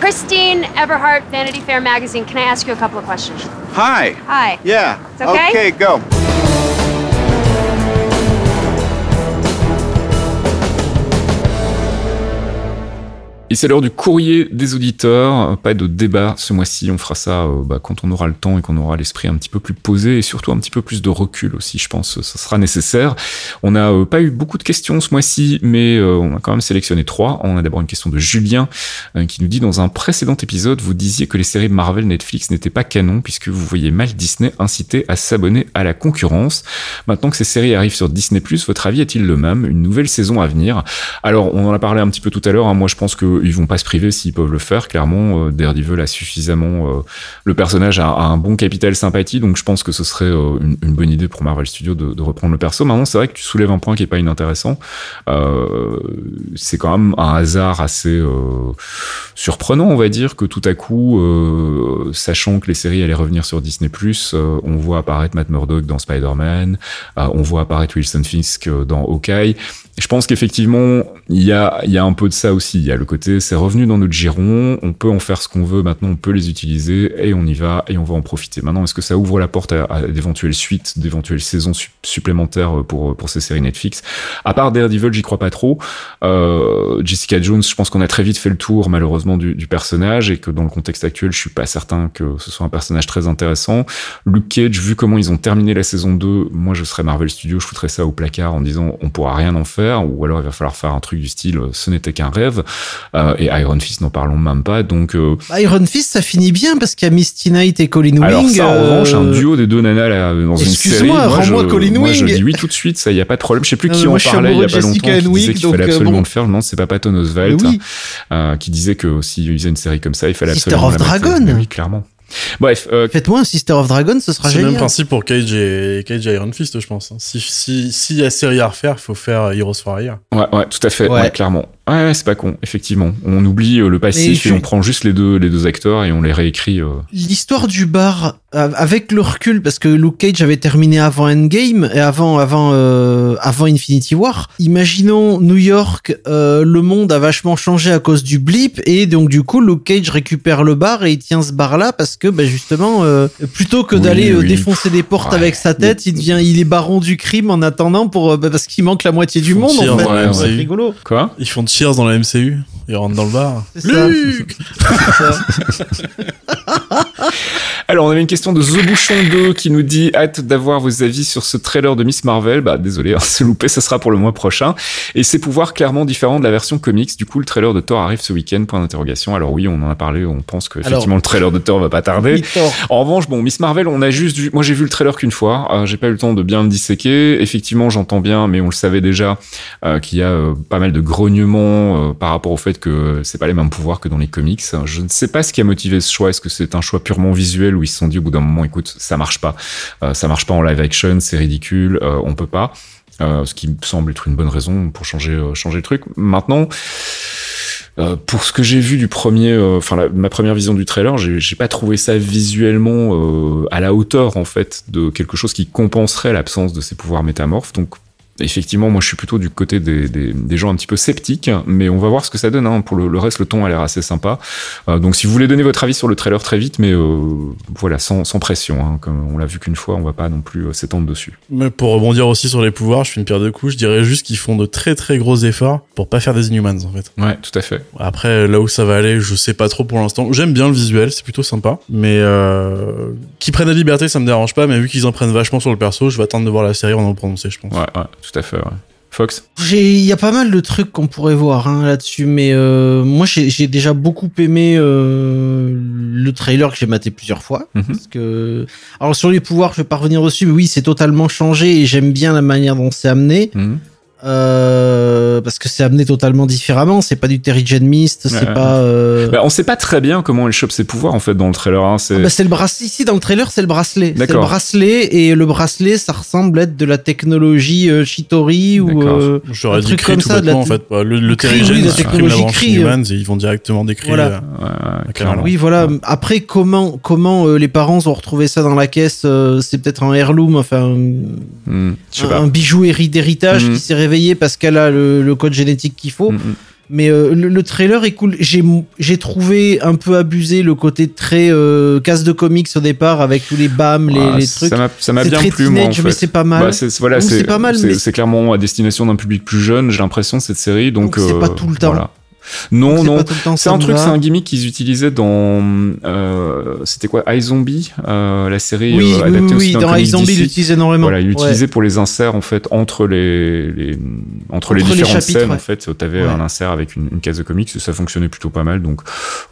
Christine Everhart, Vanity Fair magazine. Can I ask you a couple of questions? Hi. Hi. Yeah. It's okay? Okay, go. Et c'est l'heure du courrier des auditeurs. Pas de débat ce mois-ci. On fera ça euh, bah, quand on aura le temps et qu'on aura l'esprit un petit peu plus posé et surtout un petit peu plus de recul aussi. Je pense que ça sera nécessaire. On n'a euh, pas eu beaucoup de questions ce mois-ci, mais euh, on a quand même sélectionné trois. On a d'abord une question de Julien qui nous dit dans un précédent épisode, vous disiez que les séries Marvel Netflix n'étaient pas canon puisque vous voyez mal Disney inciter à s'abonner à la concurrence. Maintenant que ces séries arrivent sur Disney+, votre avis est-il le même? Une nouvelle saison à venir? Alors, on en a parlé un petit peu tout à l'heure. hein. Moi, je pense qu'ils vont pas se priver s'ils peuvent le faire. Clairement, euh, Daredevil a suffisamment... euh, le personnage a, a un bon capital sympathie, donc je pense que ce serait euh, une, une bonne idée pour Marvel Studios de, de reprendre le perso. Maintenant, c'est vrai que tu soulèves un point qui est pas inintéressant. Euh, c'est quand même un hasard assez euh, surprenant, on va dire, que tout à coup, euh, sachant que les séries allaient revenir sur Disney+, euh, on voit apparaître Matt Murdock dans Spider-Man, euh, on voit apparaître Wilson Fisk euh, dans Hawkeye. Je pense qu'effectivement, il y a, y a un peu de ça aussi. Il y a le côté, c'est revenu dans notre giron, on peut en faire ce qu'on veut, maintenant on peut les utiliser et on y va et on va en profiter. Maintenant, est-ce que ça ouvre la porte à, d'éventuelles suites, d'éventuelles saisons sup- supplémentaires pour, pour ces séries Netflix? À part Daredevil, j'y crois pas trop. Jessica Jones, je pense qu'on a très vite fait le tour, malheureusement, du, du personnage et que dans le contexte actuel, je suis pas certain que ce soit un personnage très intéressant. Luke Cage, vu comment ils ont terminé la saison 2, moi je serais Marvel Studios, je foutrais ça au placard en disant on pourra rien en faire, ou alors il va falloir faire un truc du style euh, ce n'était qu'un rêve. Euh, et Iron Fist, n'en parlons même pas. Donc, euh, Bah, Iron Fist, ça finit bien parce qu'il y a Misty Knight et Colin alors Wing. ça, en euh, revanche, un duo des deux nanas là, dans une série, Excuse-moi, rends-moi Colin moi, je Wing. dis oui tout de suite, ça y a pas de problème. Je sais plus Non, qui en parlait il y a pas longtemps, Jessica qui disait qu'il fallait absolument bon. le faire. Je me demande si c'est pas Patton Oswalt oui. qui disait que s'il faisait une série comme ça, il fallait Sister absolument of la mettre. Dragon. Oui, clairement. Bref, euh, Faites-moi un Sister of Dragon, ce sera C'est le génial. même principe pour Cage et, Cage et Iron Fist, je pense. Si, si, si y a série à refaire, il faut faire Heroes for Hire. ouais, ouais, tout à fait, ouais, Ouais. clairement. Ouais, ouais, c'est pas con, effectivement. On oublie euh, le passif je- et on prend juste les deux, les deux acteurs et on les réécrit. euh, L'histoire du bar, avec le recul, parce que Luke Cage avait terminé avant Endgame et avant, avant, euh, avant Infinity War. Imaginons New York, euh, le monde a vachement changé à cause du blip et donc du coup Luke Cage récupère le bar et il tient ce bar là parce que bah, justement euh, plutôt que Oui, d'aller oui. défoncer des portes Ouais. avec sa tête, il devient il est baron du crime en attendant pour bah, parce qu'il manque la moitié du monde en fait. ouais, C'est ouais. rigolo. Quoi? Ils font Cheers dans la MCU. Ils rentrent dans le bar. Alors, on avait une question de The Bouchon 2 qui nous dit hâte d'avoir vos avis sur ce trailer de Miss Marvel. Bah, désolé, hein, c'est loupé, ça sera pour le mois prochain. Et ses pouvoirs clairement différents de la version comics. Du coup, le trailer de Thor arrive ce week-end, point d'interrogation. Alors oui, on en a parlé, on pense que effectivement Alors- le trailer de Thor va pas tarder. Oui. En revanche, bon, Miss Marvel, on a juste vu, moi j'ai vu le trailer qu'une fois, euh, j'ai pas eu le temps de bien le disséquer. Effectivement, j'entends bien, mais on le savait déjà, euh, qu'il y a euh, pas mal de grognements euh, par rapport au fait que c'est pas les mêmes pouvoirs que dans les comics. Je ne sais pas ce qui a motivé ce choix. Est-ce que c'est un choix purement visuel où ils se sont dit au bout d'un moment, écoute, ça marche pas, Euh, ça marche pas en live action, c'est ridicule, euh, on peut pas. Ce qui me semble être une bonne raison pour changer le truc. Maintenant, pour ce que j'ai vu du premier, enfin ma première vision du trailer, j'ai pas trouvé ça visuellement à la hauteur en fait de quelque chose qui compenserait l'absence de ses pouvoirs métamorphes. Donc effectivement, moi je suis plutôt du côté des, des, des gens un petit peu sceptiques, mais on va voir ce que ça donne. Hein. Pour le, le reste, le ton a l'air assez sympa. Euh, donc si vous voulez donner votre avis sur le trailer très vite, mais euh, voilà, sans, sans pression. Hein. Comme on l'a vu qu'une fois, on va pas non plus euh, s'étendre dessus. Mais pour rebondir aussi sur les pouvoirs, je fais une pierre de coups. Je dirais juste qu'ils font de très très gros efforts pour pas faire des Inhumans en fait. Ouais, tout à fait. Après, là où ça va aller, je sais pas trop pour l'instant. J'aime bien le visuel, c'est plutôt sympa. Mais euh, qu'ils prennent la liberté, ça me dérange pas. Mais vu qu'ils en prennent vachement sur le perso, je vais attendre de voir la série en en prononcer, je pense. Ouais, ouais, tout à fait. Ouais. Fox il y a pas mal de trucs qu'on pourrait voir hein, là-dessus, mais euh, moi j'ai j'ai déjà beaucoup aimé euh, le trailer que j'ai maté plusieurs fois. Mhm. Parce que, alors sur les pouvoirs, je vais pas revenir dessus, mais oui, c'est totalement changé et j'aime bien la manière dont c'est amené. Mhm. Euh, parce que c'est amené totalement différemment. C'est pas du Terry Jane Mist, c'est Ouais. pas. Euh... Bah, on sait pas très bien comment elle chope ses pouvoirs en fait dans le trailer. Hein. C'est Ah bah, le bracelet ici dans le trailer, c'est le bracelet. C'est le D'accord. bracelet et le bracelet, ça ressemble être de la technologie euh, Chitori ou euh, J'aurais un dit truc comme tout ça, de la en fait. Bah, Le, le Terrigen, oui, la technologie et ils vont directement décrire. Voilà. Ouais. Oui, voilà. Après, comment comment euh, les parents ont retrouvé ça dans la caisse euh, C'est peut-être un heirloom, enfin un, Hmm, un- un bijou héri- d'héritage Mhm. qui s'est parce qu'elle a le, le code génétique qu'il faut. Hmm, hmm. Mais euh, le, le trailer est cool. J'ai trouvé un peu abusé le côté très euh, casse de comics au départ avec tous les bams, les, Ouais, les trucs. Ça m'a- bien très plu, moi, en mais c'est pas mal. Bah, c'est voilà, Donc, c'est c'est pas mal, c'est- mais- c'est clairement à destination d'un public plus jeune. J'ai l'impression cette série, donc, Donc, c'est euh, pas tout le temps. voilà. Non, non. C'est un truc, c'est un gimmick qu'ils utilisaient dans, euh, c'était quoi, iZombie, euh, la série Oui, euh, oui, adaptée oui, oui, d'un dans comics iZombie, il DC. l'utilise énormément. Voilà, il Ouais. l'utilisait pour les inserts en fait entre les, les entre, les Entre les différentes scènes ouais. en fait. T'avais Ouais. un insert avec une, une case de comics, ça fonctionnait plutôt pas mal. Donc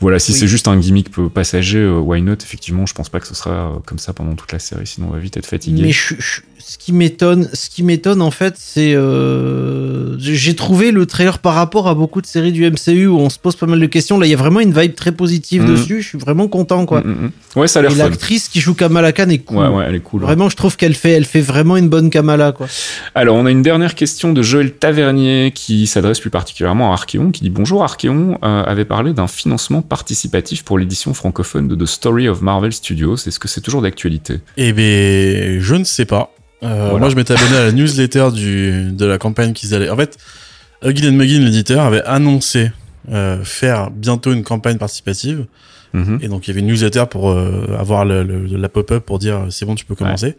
voilà, si Oui. c'est juste un gimmick passager, euh, why not? Effectivement, je pense pas que ce sera comme ça pendant toute la série, sinon on va vite être fatigué. Mais je- je- ce qui m'étonne, ce qui m'étonne en fait, c'est j'ai trouvé le trailer par rapport à beaucoup de séries du MCU où on se pose pas mal de questions. Là, il y a vraiment une vibe très positive Mhm. dessus. Je suis vraiment content, quoi. Mm, mm, mm. Ouais, ça a l'air Et l'actrice qui joue Kamala Khan est cool. Ouais, ouais, elle est cool. ouais. Vraiment, je trouve qu'elle fait, elle fait vraiment une bonne Kamala, quoi. Alors, on a une dernière question de Joël Tavernier qui s'adresse plus particulièrement à Archeon, qui dit Bonjour, Archeon euh, avait parlé d'un financement participatif pour l'édition francophone de The Story of Marvel Studios. Est-ce que c'est toujours d'actualité? Eh ben, je ne sais pas. Euh, Voilà. Moi, je m'étais abonné à la newsletter du, de la campagne qu'ils allaient. En fait, Huggin Muggin, l'éditeur, avait annoncé euh, faire bientôt une campagne participative. Mhm. Et donc, il y avait une newsletter pour euh, avoir le, le- la pop-up pour dire euh, c'est bon, tu peux commencer.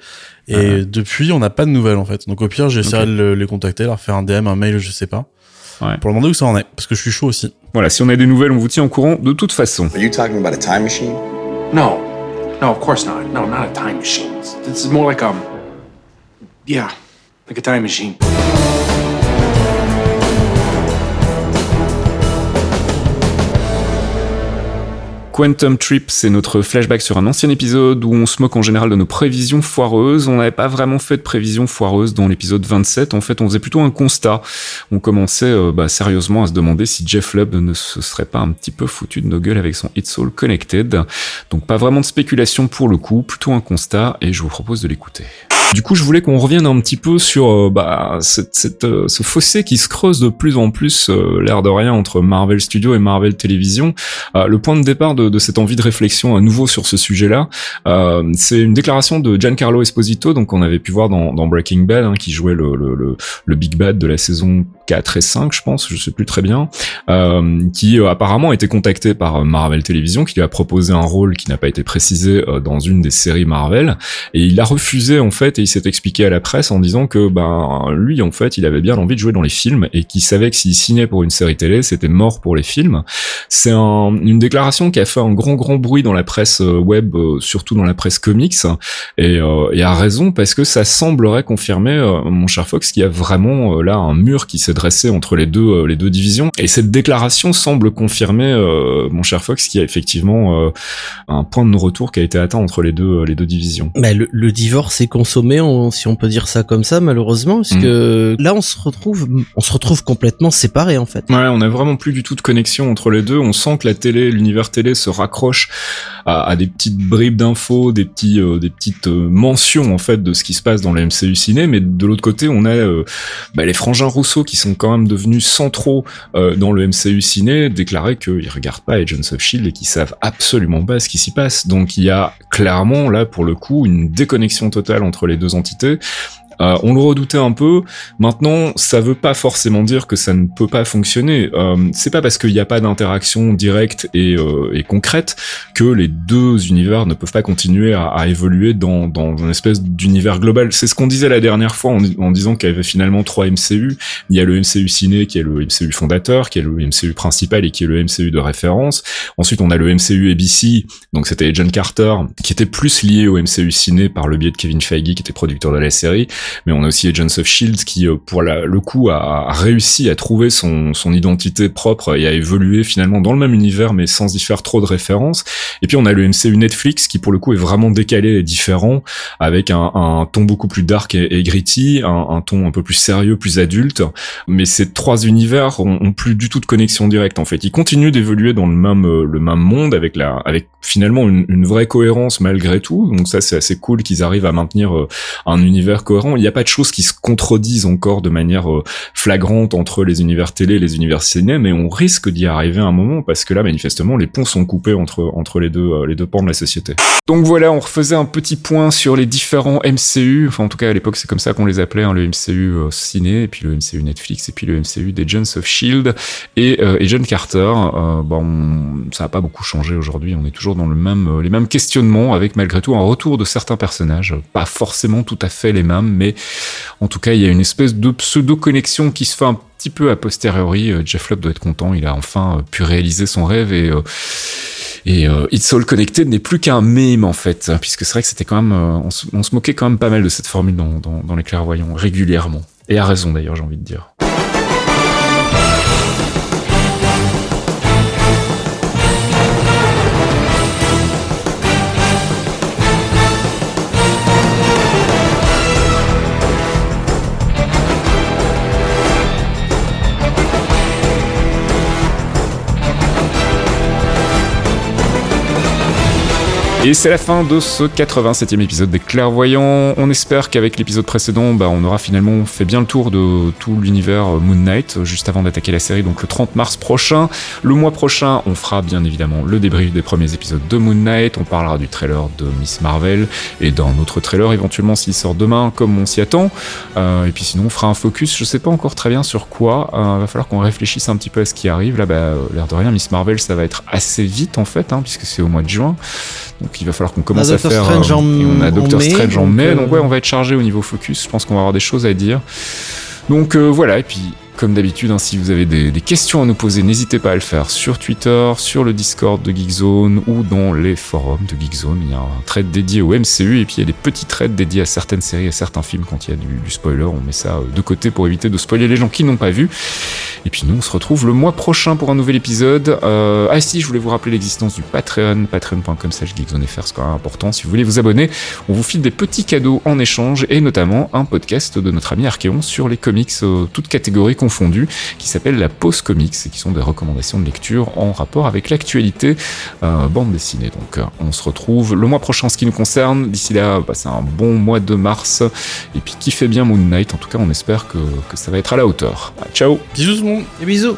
Et depuis, on n'a pas de nouvelles en fait. Donc, au pire, j'essaierai Ok. de le- les contacter, leur faire un DM, un mail, je sais pas. Ouais. Pour leur demander où ça en est. Parce que je suis chaud aussi. Voilà, si on a des nouvelles, on vous tient au courant de toute façon. Are you talking about a time machine? No. No, of course not. No, not a time machine. This is more like um Yeah, like a time machine. Quantum Trip, c'est notre flashback sur un ancien épisode où on se moque en général de nos prévisions foireuses. On n'avait pas vraiment fait de prévisions foireuses dans l'épisode 27. En fait, on faisait plutôt un constat. On commençait euh, bah, sérieusement à se demander si Jeff Lubb ne se serait pas un petit peu foutu de nos gueules avec son It's All Connected. Donc pas vraiment de spéculation pour le coup, plutôt un constat et je vous propose de l'écouter. Du coup, je voulais qu'on revienne un petit peu sur euh, bah, euh, ce fossé qui se creuse de plus en plus, l'air de rien, entre Marvel Studios et Marvel Television. Le point de départ de, de cette envie de réflexion à nouveau sur ce sujet-là, euh, c'est une déclaration de Giancarlo Esposito, donc on avait pu voir dans, dans Breaking Bad, hein, qui jouait le, le, le, le Big Bad de la saison 4 et 5, je pense, je sais plus très bien, euh, qui euh, apparemment a été contacté par euh, Marvel Television, qui lui a proposé un rôle qui n'a pas été précisé euh, dans une des séries Marvel, et il a refusé en fait, et il s'est expliqué à la presse en disant que ben lui en fait, il avait bien envie de jouer dans les films et qu'il savait que s'il signait pour une série télé, c'était mort pour les films. C'est un- une déclaration qui a fait un grand grand bruit dans la presse euh, web, euh, surtout dans la presse comics, et, euh, et a raison parce que ça semblerait confirmer, euh, mon cher Fox, qu'il y a vraiment euh, là un mur qui s'est dressé entre les deux euh, les deux divisions. Et cette déclaration semble confirmer, euh, mon cher Fox, qu'il y a effectivement euh, un point de non-retour qui a été atteint entre les deux les deux divisions. Bah, le, le divorce est consommé, on- si on peut dire ça comme ça, malheureusement, parce Mm. que là, on se retrouve, on se retrouve complètement séparés, en fait. Ouais, on a vraiment plus du tout de connexion entre les deux. On sent que la télé, l'univers télé se raccroche à, des petites bribes d'infos, des euh, petites euh, mentions en fait de ce qui se passe dans le MCU ciné. Mais de l'autre côté, on a euh, bah, les frangins Rousseau qui sont quand même devenus centraux dans le MCU ciné, déclarer qu'ils regardent pas Agents of Shield et qu'ils savent absolument pas ce qui s'y passe. Donc il y a clairement là pour le coup une déconnexion totale entre les deux entités Euh, on le redoutait un peu. Maintenant, ça veut pas forcément dire que ça ne peut pas fonctionner. Euh, c'est pas parce qu'il n'y a pas d'interaction directe et, euh, et, concrète que les deux univers ne peuvent pas continuer à, à évoluer dans, dans une espèce d'univers global. C'est ce qu'on disait la dernière fois en, en disant qu'il y avait finalement trois MCU. Il y a le MCU ciné qui est le MCU fondateur, qui est le MCU principal et qui est le MCU de référence. Ensuite, on a le MCU ABC, donc c'était John Carter, qui était plus lié au MCU ciné par le biais de Kevin Feige, qui était producteur de la série mais on a aussi Agents of Shield qui, euh, pour le coup, a, réussi à trouver son, identité propre et à évoluer finalement dans le même univers, mais sans y faire trop de références. Et puis on a le MCU Netflix qui, pour le coup, est vraiment décalé et différent, avec un, ton beaucoup plus dark et, gritty, un, ton un peu plus sérieux, plus adulte. Mais ces trois univers ont, plus du tout de connexion directe. En fait, ils continuent d'évoluer dans le même euh, le même monde avec la avec finalement une, une vraie cohérence malgré tout. Donc ça, c'est assez cool qu'ils arrivent à maintenir euh, un univers cohérent. Il n'y a pas de choses qui se contredisent encore de manière euh, flagrante entre les univers télé et les univers ciné, mais on risque d'y arriver à un moment parce que là, manifestement, les ponts sont coupés entre entre les deux euh, les deux pans de la société. Donc voilà, on refaisait un petit point sur les différents MCU. Enfin, en tout cas, à l'époque, c'est comme ça qu'on les appelait, hein, le MCU ciné, et puis le MCU Netflix, et puis le MCU des Agents of Shield et, et John Carter. bon, ça n'a pas beaucoup changé aujourd'hui. On est toujours dans le même les mêmes questionnements, avec malgré tout un retour de certains personnages, pas forcément tout à fait les mêmes, mais en tout cas, il y a une espèce de pseudo-connexion qui se fait un petit peu a posteriori. Euh, Jeff Lop doit être content, il a enfin euh, pu réaliser son rêve et... Euh, It's All Connected n'est plus qu'un meme en fait, puisque c'est vrai que c'était quand même, on se, moquait quand même pas mal de cette formule dans, dans les clairvoyants régulièrement, et à raison d'ailleurs j'ai envie de dire. Et c'est la fin de ce 87e épisode des Clairvoyants. On espère qu'avec l'épisode précédent, bah, on aura finalement fait bien le tour de tout l'univers Moon Knight, juste avant d'attaquer la série, donc le 30 mars prochain. Le mois prochain, on fera bien évidemment le débrief des premiers épisodes de Moon Knight, on parlera du trailer de Miss Marvel, et d'un autre trailer éventuellement s'il sort demain, comme on s'y attend. Euh, et puis sinon, on fera un focus, je sais pas encore très bien sur quoi, euh, va falloir qu'on réfléchisse un petit peu à ce qui arrive. Là, bah, l'air de rien, Miss Marvel, ça va être assez vite en fait, hein, puisque c'est au mois de juin. Il va falloir qu'on commence à faire. Strange en, on a Doctor Strange en mai, donc euh, ouais, on va être chargé au niveau focus. Je pense qu'on va avoir des choses à dire. Donc euh, voilà, et puis comme d'habitude, hein, si vous avez des, des, questions à nous poser, n'hésitez pas à le faire sur Twitter, sur le Discord de Geekzone ou dans les forums de Geekzone. Il y a un thread dédié au MCU et puis il y a des petits threads dédiés à certaines séries, à certains films quand il y a du, du spoiler. On met ça euh, de côté pour éviter de spoiler les gens qui n'ont pas vu. Et puis nous, on se retrouve le mois prochain pour un nouvel épisode. Euh, ah si, je voulais vous rappeler l'existence du Patreon, patreon.com slash geekzonefr, c'est quand même important. Si vous voulez vous abonner, on vous file des petits cadeaux en échange et notamment un podcast de notre ami Archeon sur les comics, euh, toutes catégories confondues, qui s'appelle la Pause Comics et qui sont des recommandations de lecture en rapport avec l'actualité euh, bande dessinée. Donc on se retrouve le mois prochain en ce qui nous concerne. D'ici là, bah, c'est un bon mois de mars. Et puis kiffez bien Moon Knight. En tout cas, on espère que, ça va être à la hauteur. Ciao Bisous Et bisous